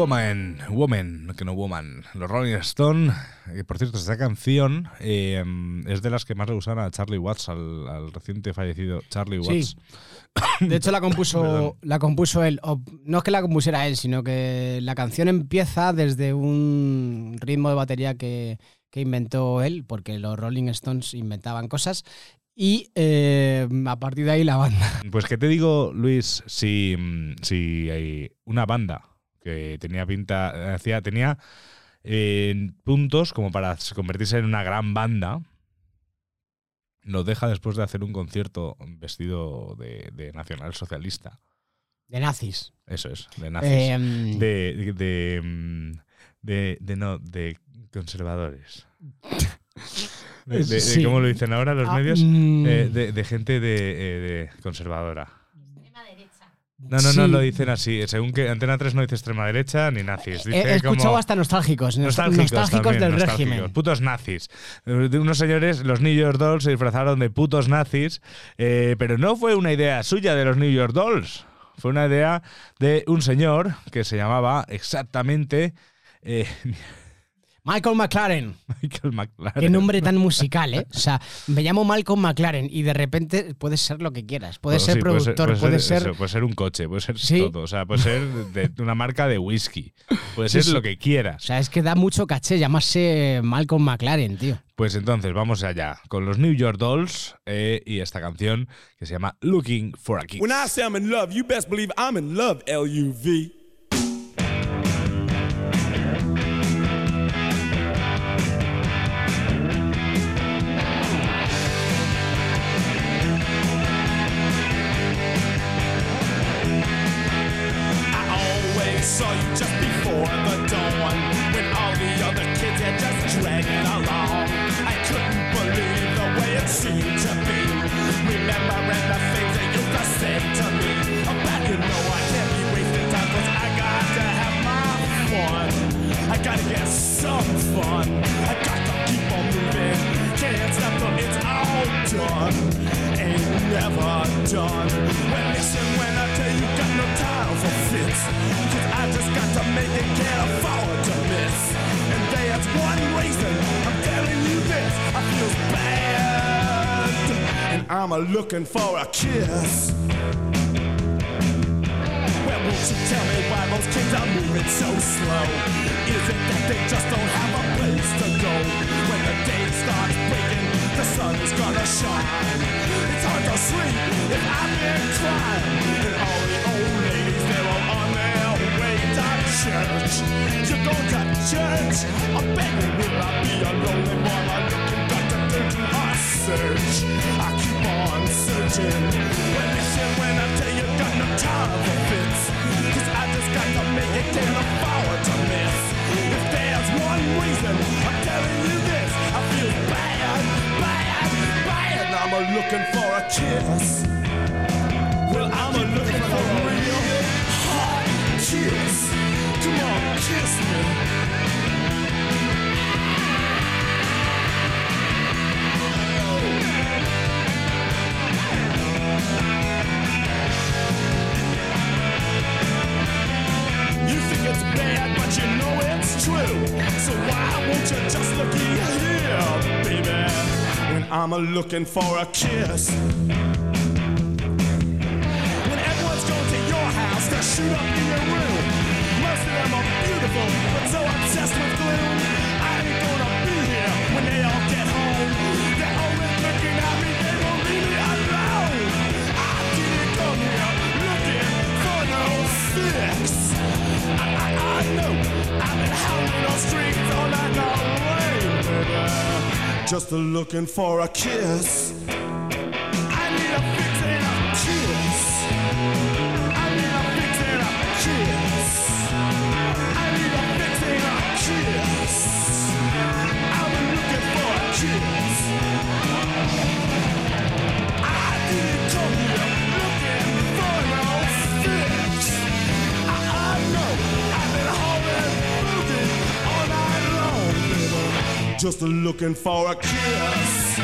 Woman, Woman, que no Woman, los Rolling Stone. Eh, por cierto, esta canción eh, es de las que más le gustaron a Charlie Watts, al, al reciente fallecido Charlie Sí. Watts. De hecho, la compuso, la compuso él. O, no es que la compusiera él, sino que la canción empieza desde un ritmo de batería que, que inventó él, porque los Rolling Stones inventaban cosas. Y eh, a partir de ahí la banda. Pues que te digo, Luis, si, si hay una banda que tenía pinta, hacía, tenía eh, puntos como para convertirse en una gran banda, lo deja después de hacer un concierto vestido de, de nacionalsocialista. De nazis. Eso es, de nazis. Em, de, de, de, de- no, de conservadores. De, Sí. ¿Cómo lo dicen ahora los ah, medios? mm, Eh, de, de gente de, eh, de conservadora. No, no, sí. no lo dicen así. Según que Antena 3 no dice extrema derecha ni nazis. Dice he escuchado como hasta nostálgicos. nos- nostálgicos, nostálgicos también, del nostálgicos. régimen. Putos nazis. De unos señores, los New York Dolls, se disfrazaron de putos nazis. eh, pero no fue una idea suya de los New York Dolls. Fue una idea de un señor que se llamaba exactamente eh, Michael McLaren. Michael McLaren. Qué nombre tan musical, ¿eh? O sea, me llamo Malcolm McLaren y de repente puedes ser lo que quieras. Puedes Bueno, ser sí, puede productor, puede ser. eso, puede ser un coche, puede ser Sí. todo. O sea, puede ser de una marca de whisky. Puede Sí, ser sí. lo que quieras. O sea, es que da mucho caché llamarse Malcolm McLaren, tío. Pues entonces vamos allá con los New York Dolls eh, y esta canción que se llama Looking for a Kiss. When I say I'm in love, you best believe I'm in love, L-U-V. Fun I got to keep on moving. Can't stop till it's all done. Ain't never done. Well listen when I tell you got no time for fits. Cause I just got to make it, can't afford to miss. And there's one reason I'm telling you this. I feel bad. And I'm a looking for a kiss. Well, won't you tell me why those kids are moving so slow? Is it that they just don't have a place to go? When the day starts breaking, the sun's gonna shine. It's hard to sleep if I've been crying. And all the old ladies, they're all on their way to church. You go to church? I'm begging, will I be a lonely one? I'm looking back to do our search. I keep on searching. Well, listen when I tell you, got no time for fits. Cause I just got to make it, can't afford to miss. I'm telling you this, I feel bad, bad, bad. I'm a looking for a kiss. Well, I'm a looking for a real hot kiss. Come on, kiss me. So why won't you just look here, baby? When I'm a looking for a kiss. When everyone's going to your house to shoot up in your room. Most of them are beautiful, Just looking for a kiss. Just looking for a kiss.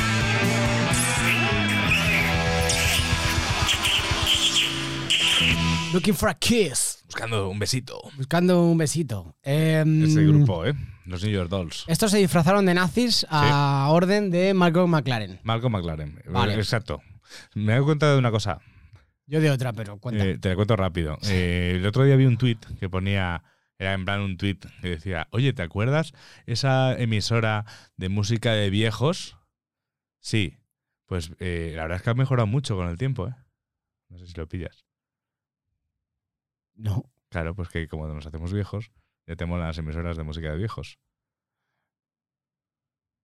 Looking for a kiss. buscando un besito. Buscando un besito. Em, Este grupo, ¿eh? Los New York Dolls. Estos se disfrazaron de nazis a orden de Malcolm McLaren. Malcolm McLaren. Vale. Exacto. Me he dado cuenta de una cosa. Yo de otra, pero cuenta. Eh, te la cuento rápido. Eh, el otro día vi un tweet que ponía, era en plan un tweet que decía, oye, ¿te acuerdas esa emisora de música de viejos? Sí. Pues eh, la verdad es que ha mejorado mucho con el tiempo, ¿eh? No sé si lo pillas. no. Claro, pues que como nos hacemos viejos, ya tenemos las emisoras de música de viejos.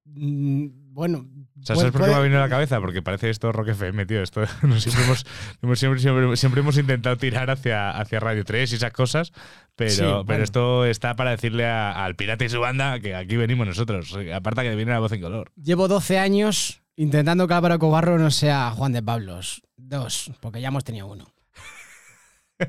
Mm, Bueno. O sea, puede- ¿sabes por qué me ha puede- venido a la cabeza? Porque parece esto Rock FM, tío. Esto, siempre, hemos, hemos- siempre, siempre- siempre hemos intentado tirar hacia, hacia Radio 3 y esas cosas, pero, Sí, pero bueno. esto está para decirle a- al pirata y su banda que aquí venimos nosotros. Aparte que viene la voz en color. Llevo 12 años intentando que Álvaro Cobarro no sea Juan de Pablos. Dos, porque ya hemos tenido uno.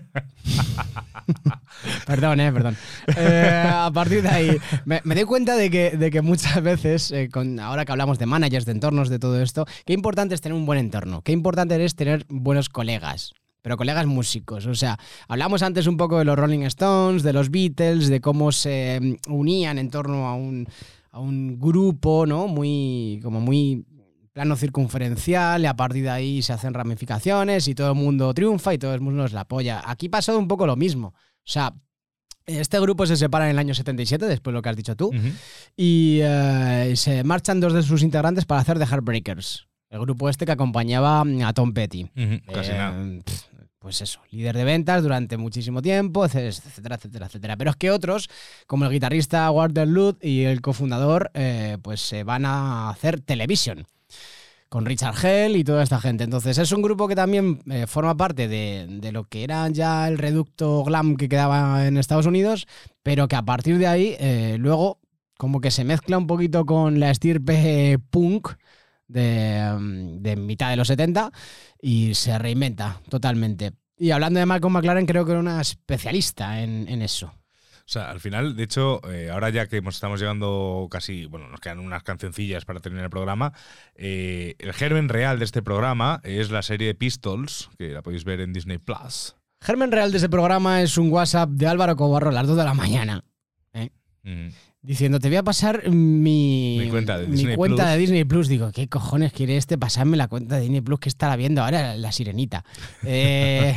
perdón, eh, perdón. Eh, a partir de ahí, me, me doy cuenta de que, de que muchas veces, eh, con, ahora que hablamos de managers, de entornos, de todo esto, qué importante es tener un buen entorno, qué importante es tener buenos colegas. Pero colegas músicos, o sea, hablamos antes un poco de los Rolling Stones, de los Beatles, de cómo se mm, unían en torno a un, a un grupo, ¿no? Muy, como muy plano circunferencial y a partir de ahí se hacen ramificaciones y todo el mundo triunfa y todo el mundo es la polla. Aquí pasado un poco lo mismo. O sea, este grupo se separa en el año 77, después de lo que has dicho tú, y eh, se marchan dos de sus integrantes para hacer The Heartbreakers, el grupo este que acompañaba a Tom Petty. Ujú, Casi Eh, nada. pf, Pues eso, líder de ventas durante muchísimo tiempo, etcétera, etcétera, etcétera. Pero es que otros, como el guitarrista Walter Lute y el cofundador, eh, pues se van a hacer televisión con Richard Hell y toda esta gente. Entonces es un grupo que también eh, forma parte de, de lo que era ya el reducto glam que quedaba en Estados Unidos, pero que a partir de ahí eh, luego como que se mezcla un poquito con la estirpe punk de, de mitad de los 70 y se reinventa totalmente. Y hablando de Malcolm McLaren, creo que era una especialista en, en eso. O sea, al final, de hecho, eh, ahora ya que hemos- estamos llegando casi, bueno, nos quedan unas cancioncillas para terminar el programa, eh, el germen real de este programa es la serie de Pistols, que la podéis ver en Disney Plus. Germen real de ese programa es un WhatsApp de Álvaro Cobarro a las 2 de la mañana. Mm. Diciendo, te voy a pasar mi, Mi cuenta de mi Disney cuenta Plus". de Disney Plus. Digo, ¿qué cojones quiere este pasarme la cuenta de Disney Plus que estará viendo ahora la sirenita? Eh,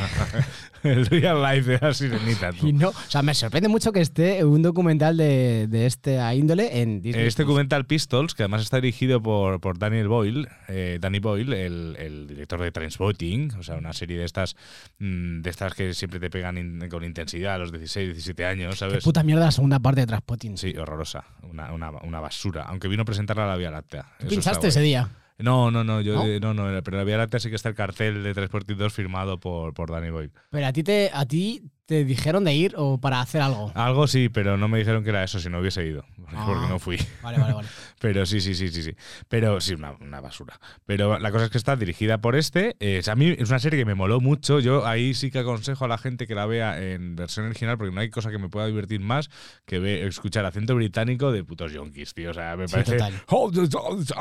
el real life de la sirenita. tú. y no, o sea, me sorprende mucho que esté un documental de, de esta índole en Disney Este documental Pistols, que además está dirigido por, por Daniel Boyle, eh, Danny Boyle, el, el director de Trainspotting, o sea, una serie de estas mm, de estas que siempre te pegan in- con intensidad a los 16, 17 años, Qué ¿sabes? puta mierda la segunda parte de Transpotting. Sí, horrorosa, una, una, una basura, aunque vino a presentarla a la Vía Láctea. ¿Tú Eso pinchaste ese día? No, no, no, yo ¿No? eh, no, no, pero en la Vía Láctea sí que está el cartel de Transporting 2 firmado por, por Danny Boyle. Pero a ti te, a ti te dijeron de ir o para hacer algo. Algo sí, pero no me dijeron que era eso si no hubiese ido, Ah. porque no fui. Vale, vale, vale. Pero sí, sí, sí, sí, sí. Pero sí, una, una basura. Pero la cosa es que está dirigida por este. eh, a mí es una serie que me moló mucho. Yo ahí sí que aconsejo a la gente que la vea en versión original, porque no hay cosa que me pueda divertir más que ve- escuchar acento británico de putos yonkis, tío. O sea, me Sí, parece. "Oh,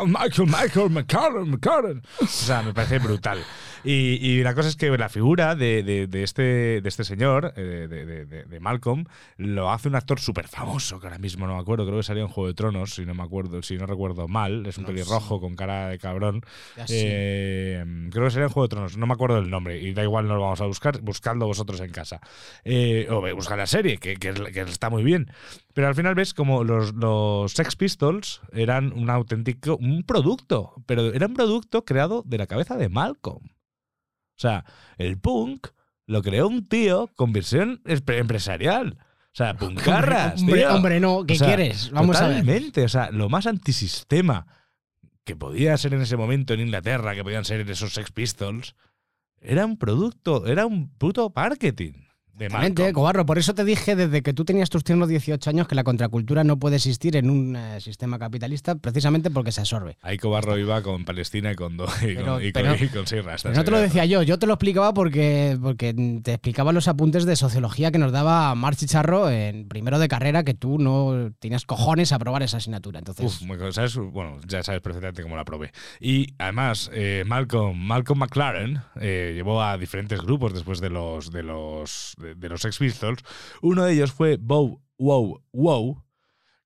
Michael, Michael, McCarran, McCarran. O sea, me parece brutal. Y, y la cosa es que la figura de, de- de este, de este señor, de, de- de- de Malcolm, lo hace un actor súper famoso, que ahora mismo no me acuerdo, creo que salió en Juego de Tronos, si no me acuerdo, si no recuerdo mal, es un No pelirrojo con cara de cabrón. Eh, creo que sería en Juego de Tronos, no me acuerdo el nombre, y da igual, no lo vamos a buscar, buscadlo vosotros en casa. Eh, o buscad la serie, que, que- que está muy bien. Pero al final ves como los, los Sex Pistols eran un auténtico, un producto, pero era un producto creado de la cabeza de Malcolm. O sea, el punk lo creó un tío con visión espe- empresarial. O sea, puncarras, hombre, tío. hombre, no, ¿qué O sea, quieres? Vamos a ver. Totalmente, o sea, lo más antisistema que podía ser en ese momento en Inglaterra, que podían ser esos Sex Pistols, era un producto, era un puto marketing Exactamente. Cobarro. Por eso te dije desde que tú tenías tus tiernos 18 años que la contracultura no puede existir en un eh, sistema capitalista precisamente porque se absorbe. Ahí Cobarro iba con Palestina y con, do- y Pero- con, y pero- con, y con seis rastas. Pero no te lo Era- decía yo, yo te lo explicaba porque, porque te explicaba los apuntes de sociología que nos daba Mar Chicharro en primero de carrera que tú no tenías cojones a probar esa asignatura. Entonces, Uf, muy- ¿sabes? Bueno, ya sabes perfectamente cómo la probé. Y además, eh, Malcolm, Malcolm McLaren eh, llevó a diferentes grupos después de los, de los, de, los Sex Pistols. Uno de ellos fue Bow Wow Wow,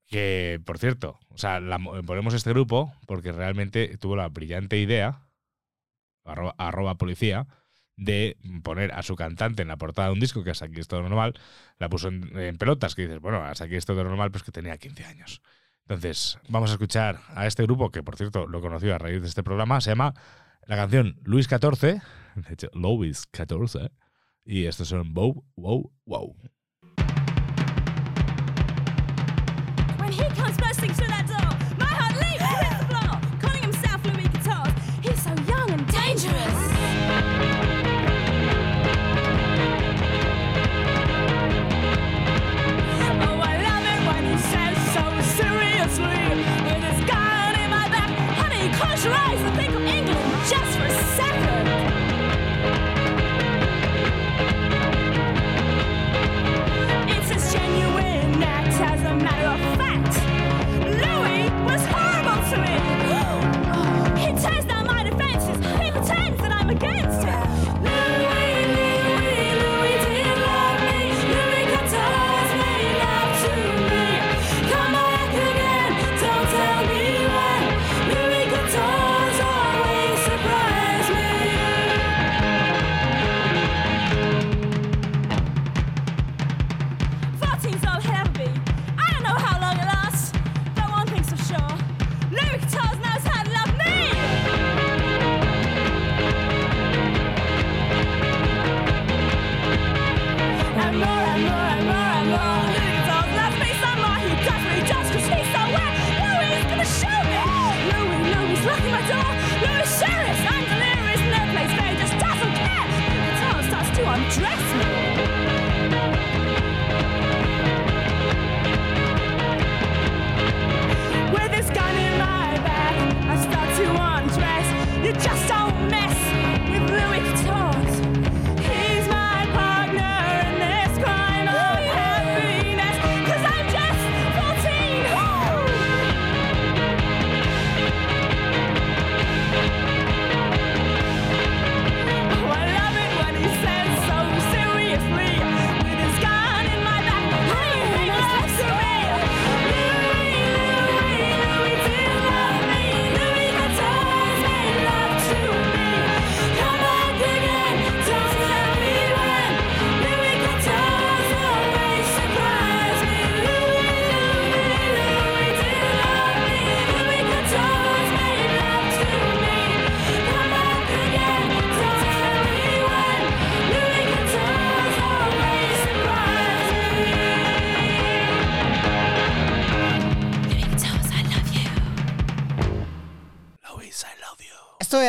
que por cierto, o sea, la mo- ponemos este grupo porque realmente tuvo la brillante idea, arroba, policía, de poner a su cantante en la portada de un disco que hasta aquí es todo normal, la puso en, en pelotas, que dices, bueno, hasta aquí es todo normal, pues que tenía 15 años. Entonces, vamos a escuchar a este grupo, que por cierto lo conoció a raíz de este programa, se llama la canción Luis XIV, de hecho, Louis XIV, y estos son Wow, Wow, Wow. When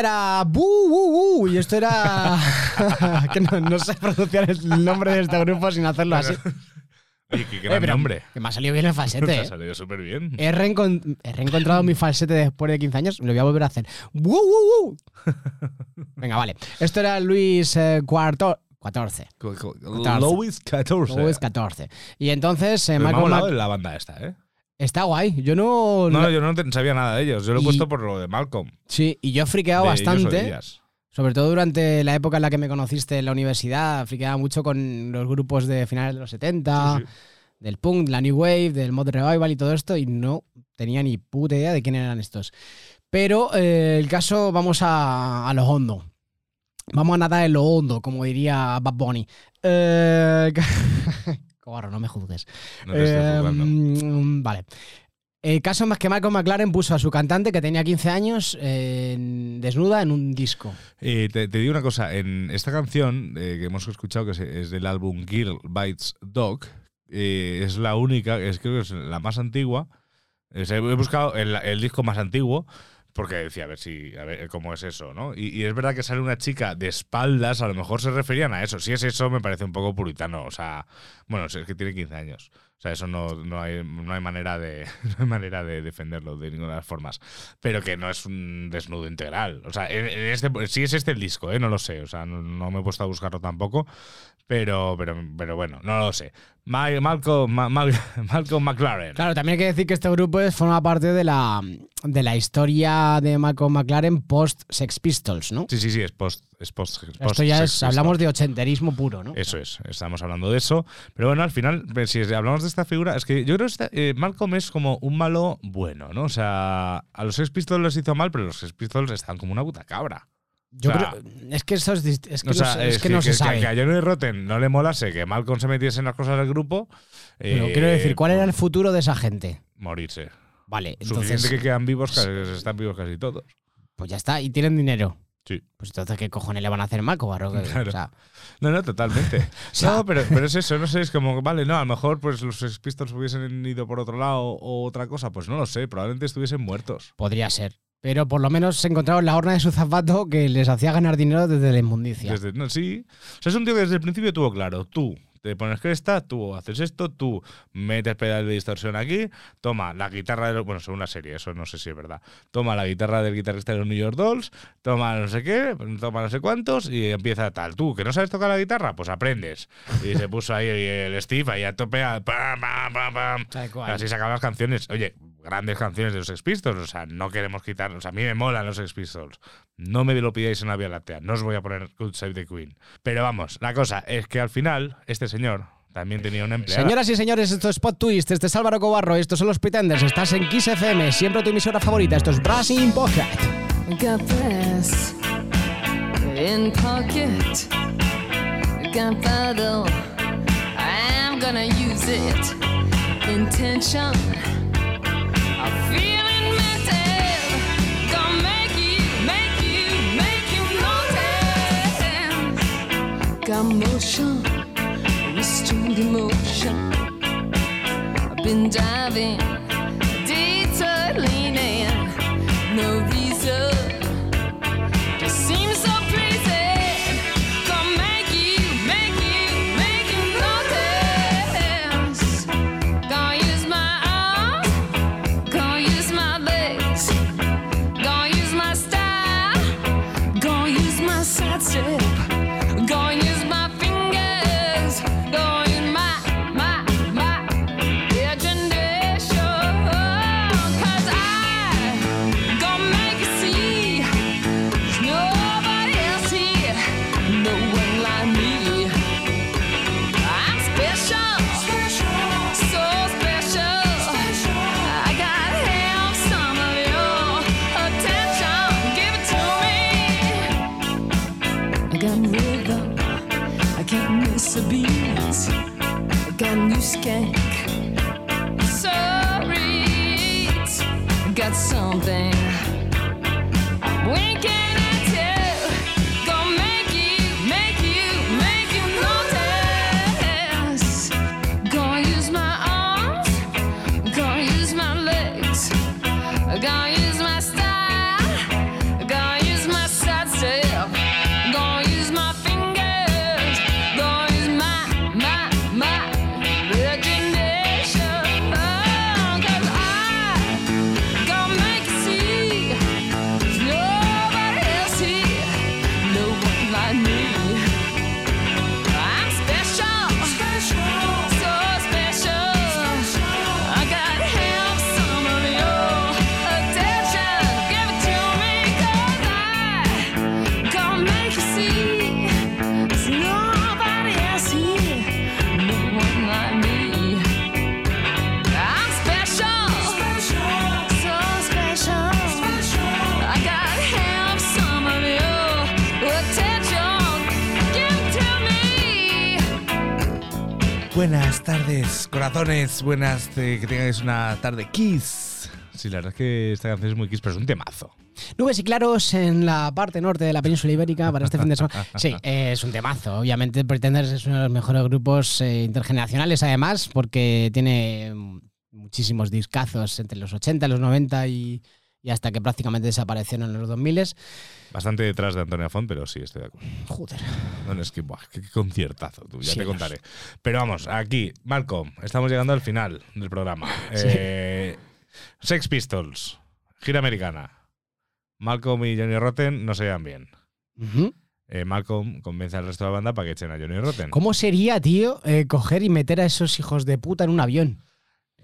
era y esto era que no, no sé pronunciar el nombre de este grupo sin hacerlo así. Oye, qué Eh, pero nombre. Que me ha salido bien el Te falsete. ha eh. salido súper bien. He, reencon- he reencontrado mi falsete después de 15 años. Lo voy a volver a hacer. Venga, vale. Esto era Luis eh, Cuarto. 14. Louis XIV. Luis 14. Y entonces eh, me ha molado la banda esta, ¿eh? Está guay. Yo no. No, yo no sabía nada de ellos. Yo lo he Y- puesto por lo de Malcolm. Sí, y yo he friqueado de bastante. Sobre todo durante la época en la que me conociste en la universidad, friqueaba mucho con los grupos de finales de los 70, Sí, sí. del punk, la New Wave, del Mod Revival y todo esto, y no tenía ni puta idea de quién eran estos. Pero eh, el caso, vamos a, a lo hondo. Vamos a nadar en lo hondo, como diría Bad Bunny. Eh, Cobarro, no me juzgues. No te estoy Eh, juzgando. mm, vale. El caso más que Malcolm McLaren puso a su cantante, que tenía 15 años, en- desnuda en un disco. Eh, te, te digo una cosa, en esta canción eh, que hemos escuchado, que es, es del álbum Girl Bites Dog, eh, es la única, es, creo que es la más antigua. He buscado el, el disco más antiguo porque decía a ver si a ver cómo es eso, ¿no? Y, es verdad que sale una chica de espaldas, a lo mejor se referían a eso. Si es eso, me parece un poco puritano. O sea, bueno, es que tiene 15 años. O sea, eso no, no, hay, no hay manera de no hay manera de defenderlo de ninguna de las formas. Pero que no es un desnudo integral. O sea, en este, si es este el disco, ¿eh? no lo sé. O sea, no, no me he puesto a buscarlo tampoco. Pero, pero, pero bueno, no lo sé. Ma- Malcolm, Ma- Mal- Malcolm McLaren. Claro, también hay que decir que este grupo es- forma parte de la, de la historia de Malcolm McLaren post Sex Pistols, ¿no? Sí, sí, sí, es post, Es post, Esto ya es, hablamos de ochenterismo puro, ¿no? Eso es, estamos hablando de eso. Pero bueno, al final, pues, si hablamos de esta figura, es que yo creo que esta- eh, Malcolm es como un malo bueno, ¿no? O sea, a los Sex Pistols les hizo mal, pero los Sex Pistols están como una puta cabra. Yo o sea, creo. Es que eso es, es que o sea, no, se- es es que que, no se que- sabe. que a Johnny Rotten no le molase que Malcolm se metiese en las cosas del grupo. Pero eh, quiero decir, ¿cuál era el futuro de esa gente? Morirse. Vale, Suficiente entonces. que quedan vivos, casi, están vivos casi todos. Pues ya está, y tienen dinero. Sí. Pues entonces, ¿qué cojones le van a hacer mal, Barro? Claro. O sea, No, no, totalmente. sea- no, pero, pero es eso, no sé, es como, vale, no, a lo mejor pues los Pistols hubiesen ido por otro lado o otra cosa, pues no lo sé, probablemente estuviesen muertos. podría ser. Pero por lo menos se encontraron la horna de su zapato que les hacía ganar dinero desde la inmundicia. Desde, no, sí. O sea, es un tío que desde el principio tuvo claro, tú te pones cresta, tú haces esto, tú metes pedal de distorsión aquí, toma la guitarra de los, bueno, según la serie, eso no sé si es verdad. Toma la guitarra del guitarrista de los New York Dolls, toma no sé qué, toma no sé cuántos y empieza tal. Tú, que no sabes tocar la guitarra, pues aprendes. Y se puso ahí el Steve ahí a tope, a pam, pam, pam, pam. Así sacaban las canciones. Oye, grandes canciones de los Sex Pistols. O sea, no queremos quitar. O sea, a mí me molan los Sex Pistols. No me lo pidáis en la Vía Láctea. No os voy a poner Good Save the Queen. Pero vamos, la cosa es que al final, este señor también tenía una empleada. Señoras y señores, esto es Spot Twist, este es Álvaro Cobarro, estos son los Pretenders, estás en Kiss FM, siempre tu emisora favorita, esto es Brassing Pocket. Got this in pocket. Gunpowder. I'm gonna use it. Intention. Got motion. Restrained emotion. I've been diving. Buenas tardes, corazones. Buenas, eh, que tengáis una tarde kiss. Sí, la verdad es que esta canción es muy kiss, pero es un temazo. Nubes y claros en la parte norte de la península ibérica para este fin de semana. Sí, eh, es un temazo. Obviamente, Pretenders es uno de los mejores grupos eh, intergeneracionales, además, porque tiene muchísimos discazos entre los 80, los 90 y, y hasta que prácticamente desaparecieron en los 2000. Bastante detrás de Antonio Font, pero sí, estoy de acuerdo. Joder. No, no, es que, buah, qué, conciertazo, tú, ya te contaré. Pero vamos, aquí, Malcolm, estamos llegando al final del programa. Sí. Eh, Sex Pistols, gira americana. Malcolm y Johnny Rotten no se llevan bien. Eh, Malcolm convence al resto de la banda para que echen a Johnny Rotten. ¿Cómo sería, tío, eh, coger y meter a esos hijos de puta en un avión?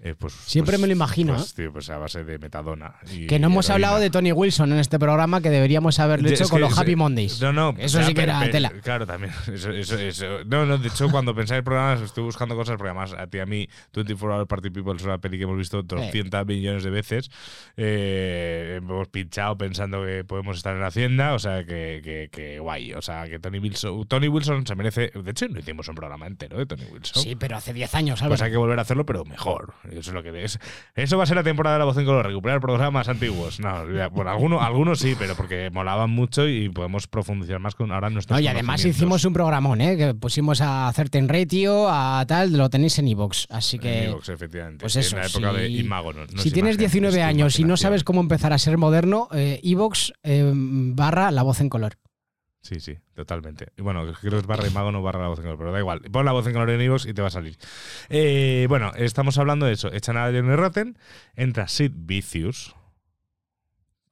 Eh, pues, Siempre pues- me lo imagino, Pues, ¿eh? tío, pues a base de metadona. y Que no hemos heroína. hablado de Tony Wilson en este programa, que deberíamos haberlo hecho es con los Happy Mondays. No, no. Eso sí que pero- era pero- tela. Claro, también. Eso, eso, eso. No, no, de hecho, cuando pensé en el programa, estoy buscando cosas, porque además a ti a mí, 24 Hour Party People es una peli que hemos visto 200 millones de veces. Eh, hemos pinchado pensando que podemos estar en la Hacienda, o sea, que, que, que guay. O sea, que Tony Wilson, Tony Wilson se merece. De hecho, no hicimos un programa entero de Tony Wilson. Sí, pero hace 10 años, Pues Álvaro. hay que volver a hacerlo, pero mejor. Eso es lo que. Eso va a ser la temporada de la voz en color, recuperar programas antiguos. No, bueno, algunos, algunos sí, pero porque molaban mucho y podemos profundizar más con ahora nuestros No, y además hicimos un programón, ¿eh? Que pusimos a hacerte en ratio, a tal, lo tenéis en iVoox. Así que. En iVoox, efectivamente. Pues eso, en la época de si- Imago. no- no si es tienes imagen, 19 es tu años y no sabes cómo empezar a ser moderno, eh, iVoox eh, barra la voz en color. Sí, sí, totalmente. Y bueno, creo que es barra Imago, no barra la voz en color, pero da igual. Pon la voz en color en y te va a salir. Eh, bueno, estamos hablando de eso. Echan a Johnny Rotten, entra Sid Vicious,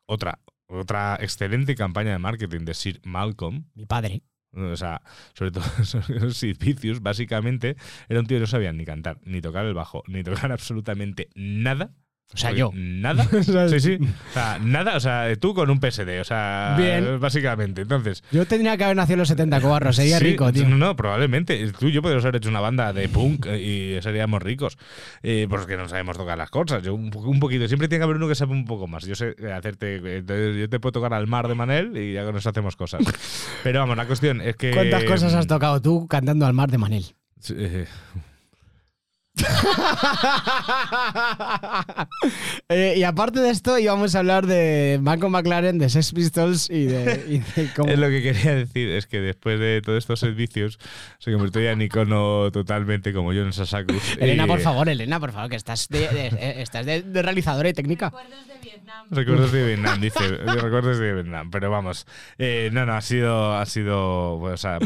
otra, otra excelente campaña de marketing de Sir Malcolm. Mi padre. O sea, sobre todo Sid Vicious, básicamente, era un tío que no sabía ni cantar, ni tocar el bajo, ni tocar absolutamente nada. O sea, yo. Nada. sí, sí. O sea, nada. O sea, tú con un PSD. O sea, Bien. básicamente. Entonces. Yo tendría que haber nacido en los 70 cobarros, sería sí, rico, tío. No, probablemente. Tú y yo podríamos haber hecho una banda de punk y seríamos ricos. Eh, porque no sabemos tocar las cosas. Yo un, po- un poquito. Siempre tiene que haber uno que sepa un poco más. Yo sé hacerte. eh, yo te puedo tocar al mar de Manel y ya con eso hacemos cosas. Pero vamos, la cuestión es que. ¿Cuántas cosas has tocado tú cantando al mar de Manel? Sí, eh, Eh, y aparte de esto, íbamos a hablar de Malcolm McLaren, de Sex Pistols y de, y de cómo- Es lo que quería decir, es que después de todos estos servicios se convirtió ya en icono totalmente como yo en Sasakus. Elena, Y- por favor, Elena, por favor, que estás de, de- eh, estás de, de realizadora y técnica. Recuerdos de Vietnam, dice. Recuerdos de Vietnam. Pero vamos. eh, no, no, ha sido. Ha sido. pues, o sea,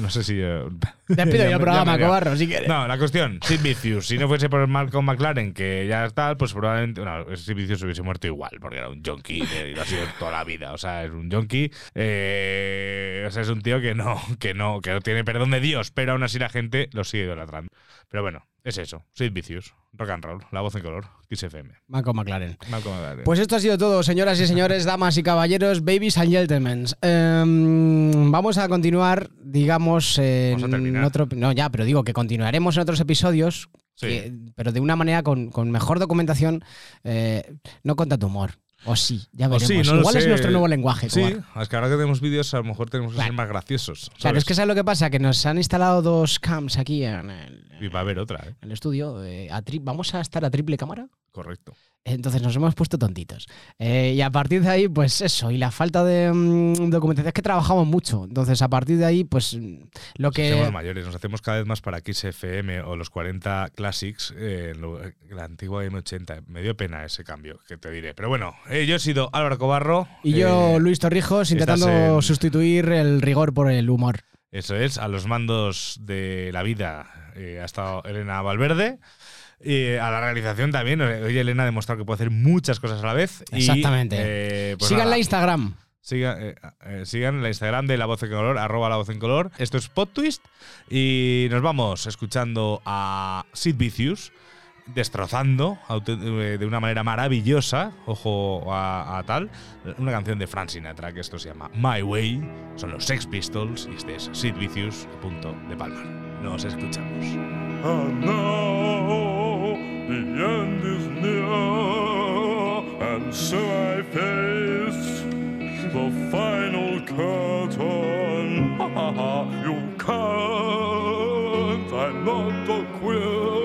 no sé si. eh, Despido yo el programa, cobarro, si quieres. No, la cuestión, Sid Si no fuese por Malcolm McLaren, que ya está, pues probablemente. No, Sid Vicious hubiese muerto igual, porque era un junkie y lo ha sido toda la vida. O sea, es un junkie. eh, o sea, es un tío que no, que no, que no tiene perdón de Dios, pero aún así la gente lo sigue idolatrando. Pero bueno, es eso. Sid Vicious. Rock and roll. La voz en color. XFM. Malcolm McLaren. Malcolm McLaren. Pues esto ha sido todo, señoras y señores, damas y caballeros, babies and gentlemen. Em, vamos a continuar, digamos, en a otro. No, ya, pero digo que continuaremos en otros episodios, Sí. que- pero de una manera con, con mejor documentación, eh, no con tanto humor. O sí, ya veremos. sí, no Igual es sé. nuestro nuevo lenguaje. Sí, Cobar. es que ahora que tenemos vídeos, a lo mejor tenemos que ser Claro. más graciosos. Claro, ¿sabes? es que ¿sabes lo que pasa? Que nos han instalado dos cams aquí en el, Y va a haber otra, ¿eh? en el estudio. eh, a vamos a estar a triple cámara. Correcto. Entonces nos hemos puesto tontitos. Eh, y a partir de ahí, pues eso, y la falta de mm, documentación es que trabajamos mucho. Entonces, a partir de ahí, pues mm, lo que. hacemos mayores, nos hacemos cada vez más para XFM o los 40 Classics, eh, lo- la antigua M80. Me dio pena ese cambio, que te diré. Pero bueno, eh, yo he sido Álvaro Cobarro. Y yo, eh, Luis Torrijos, intentando en- sustituir el rigor por el humor. Eso es, a los mandos de la vida eh, ha estado Elena Valverde. Y a la realización también. Hoy Elena ha demostrado que puede hacer muchas cosas a la vez. y, Exactamente. eh, pues Sigan nada, la Instagram. Siga- eh, eh, sigan la Instagram de La Voz en Color, arroba La Voz en Color. Esto es PodTwist. Y nos vamos escuchando a Sid Vicious destrozando eh, de una manera maravillosa, ojo a, a tal, una canción de Frank Sinatra que esto se llama My Way. Son los Sex Pistols y este es Sid Vicious, punto de Palmar. Nos escuchamos. And now the end is near, and so I face the final curtain. you can't, I'm not a queer.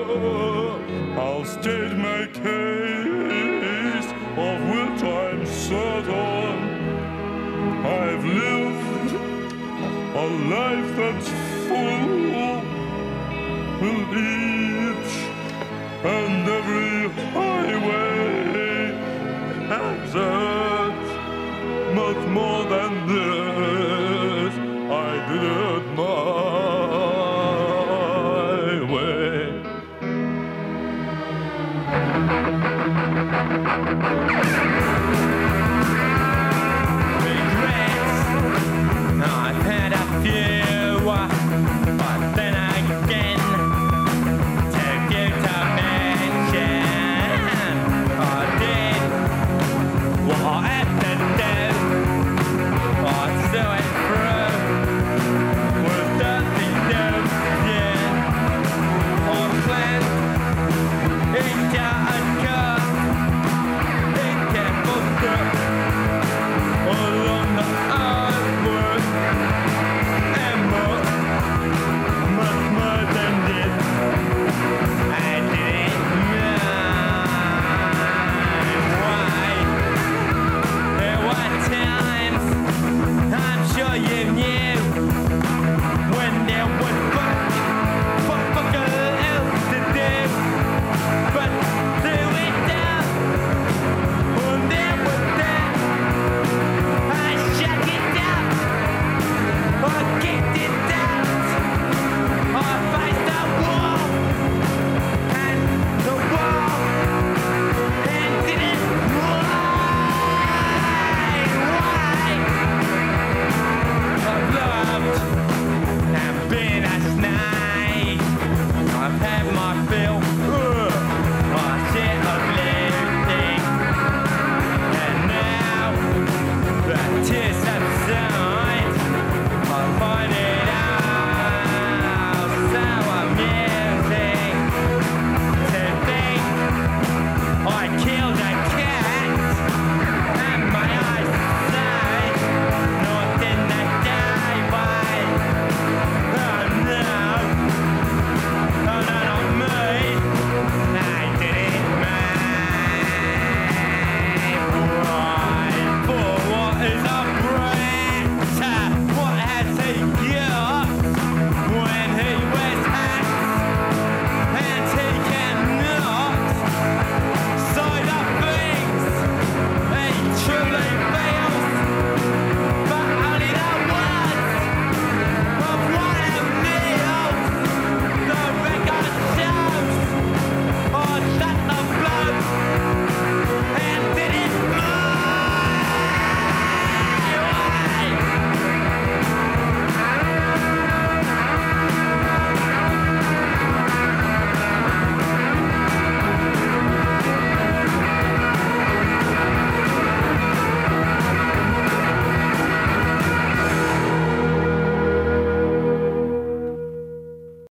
I'll state my case, of which I'm certain. I've lived a life that's full will each and every highway has except much more than this. I did it my way.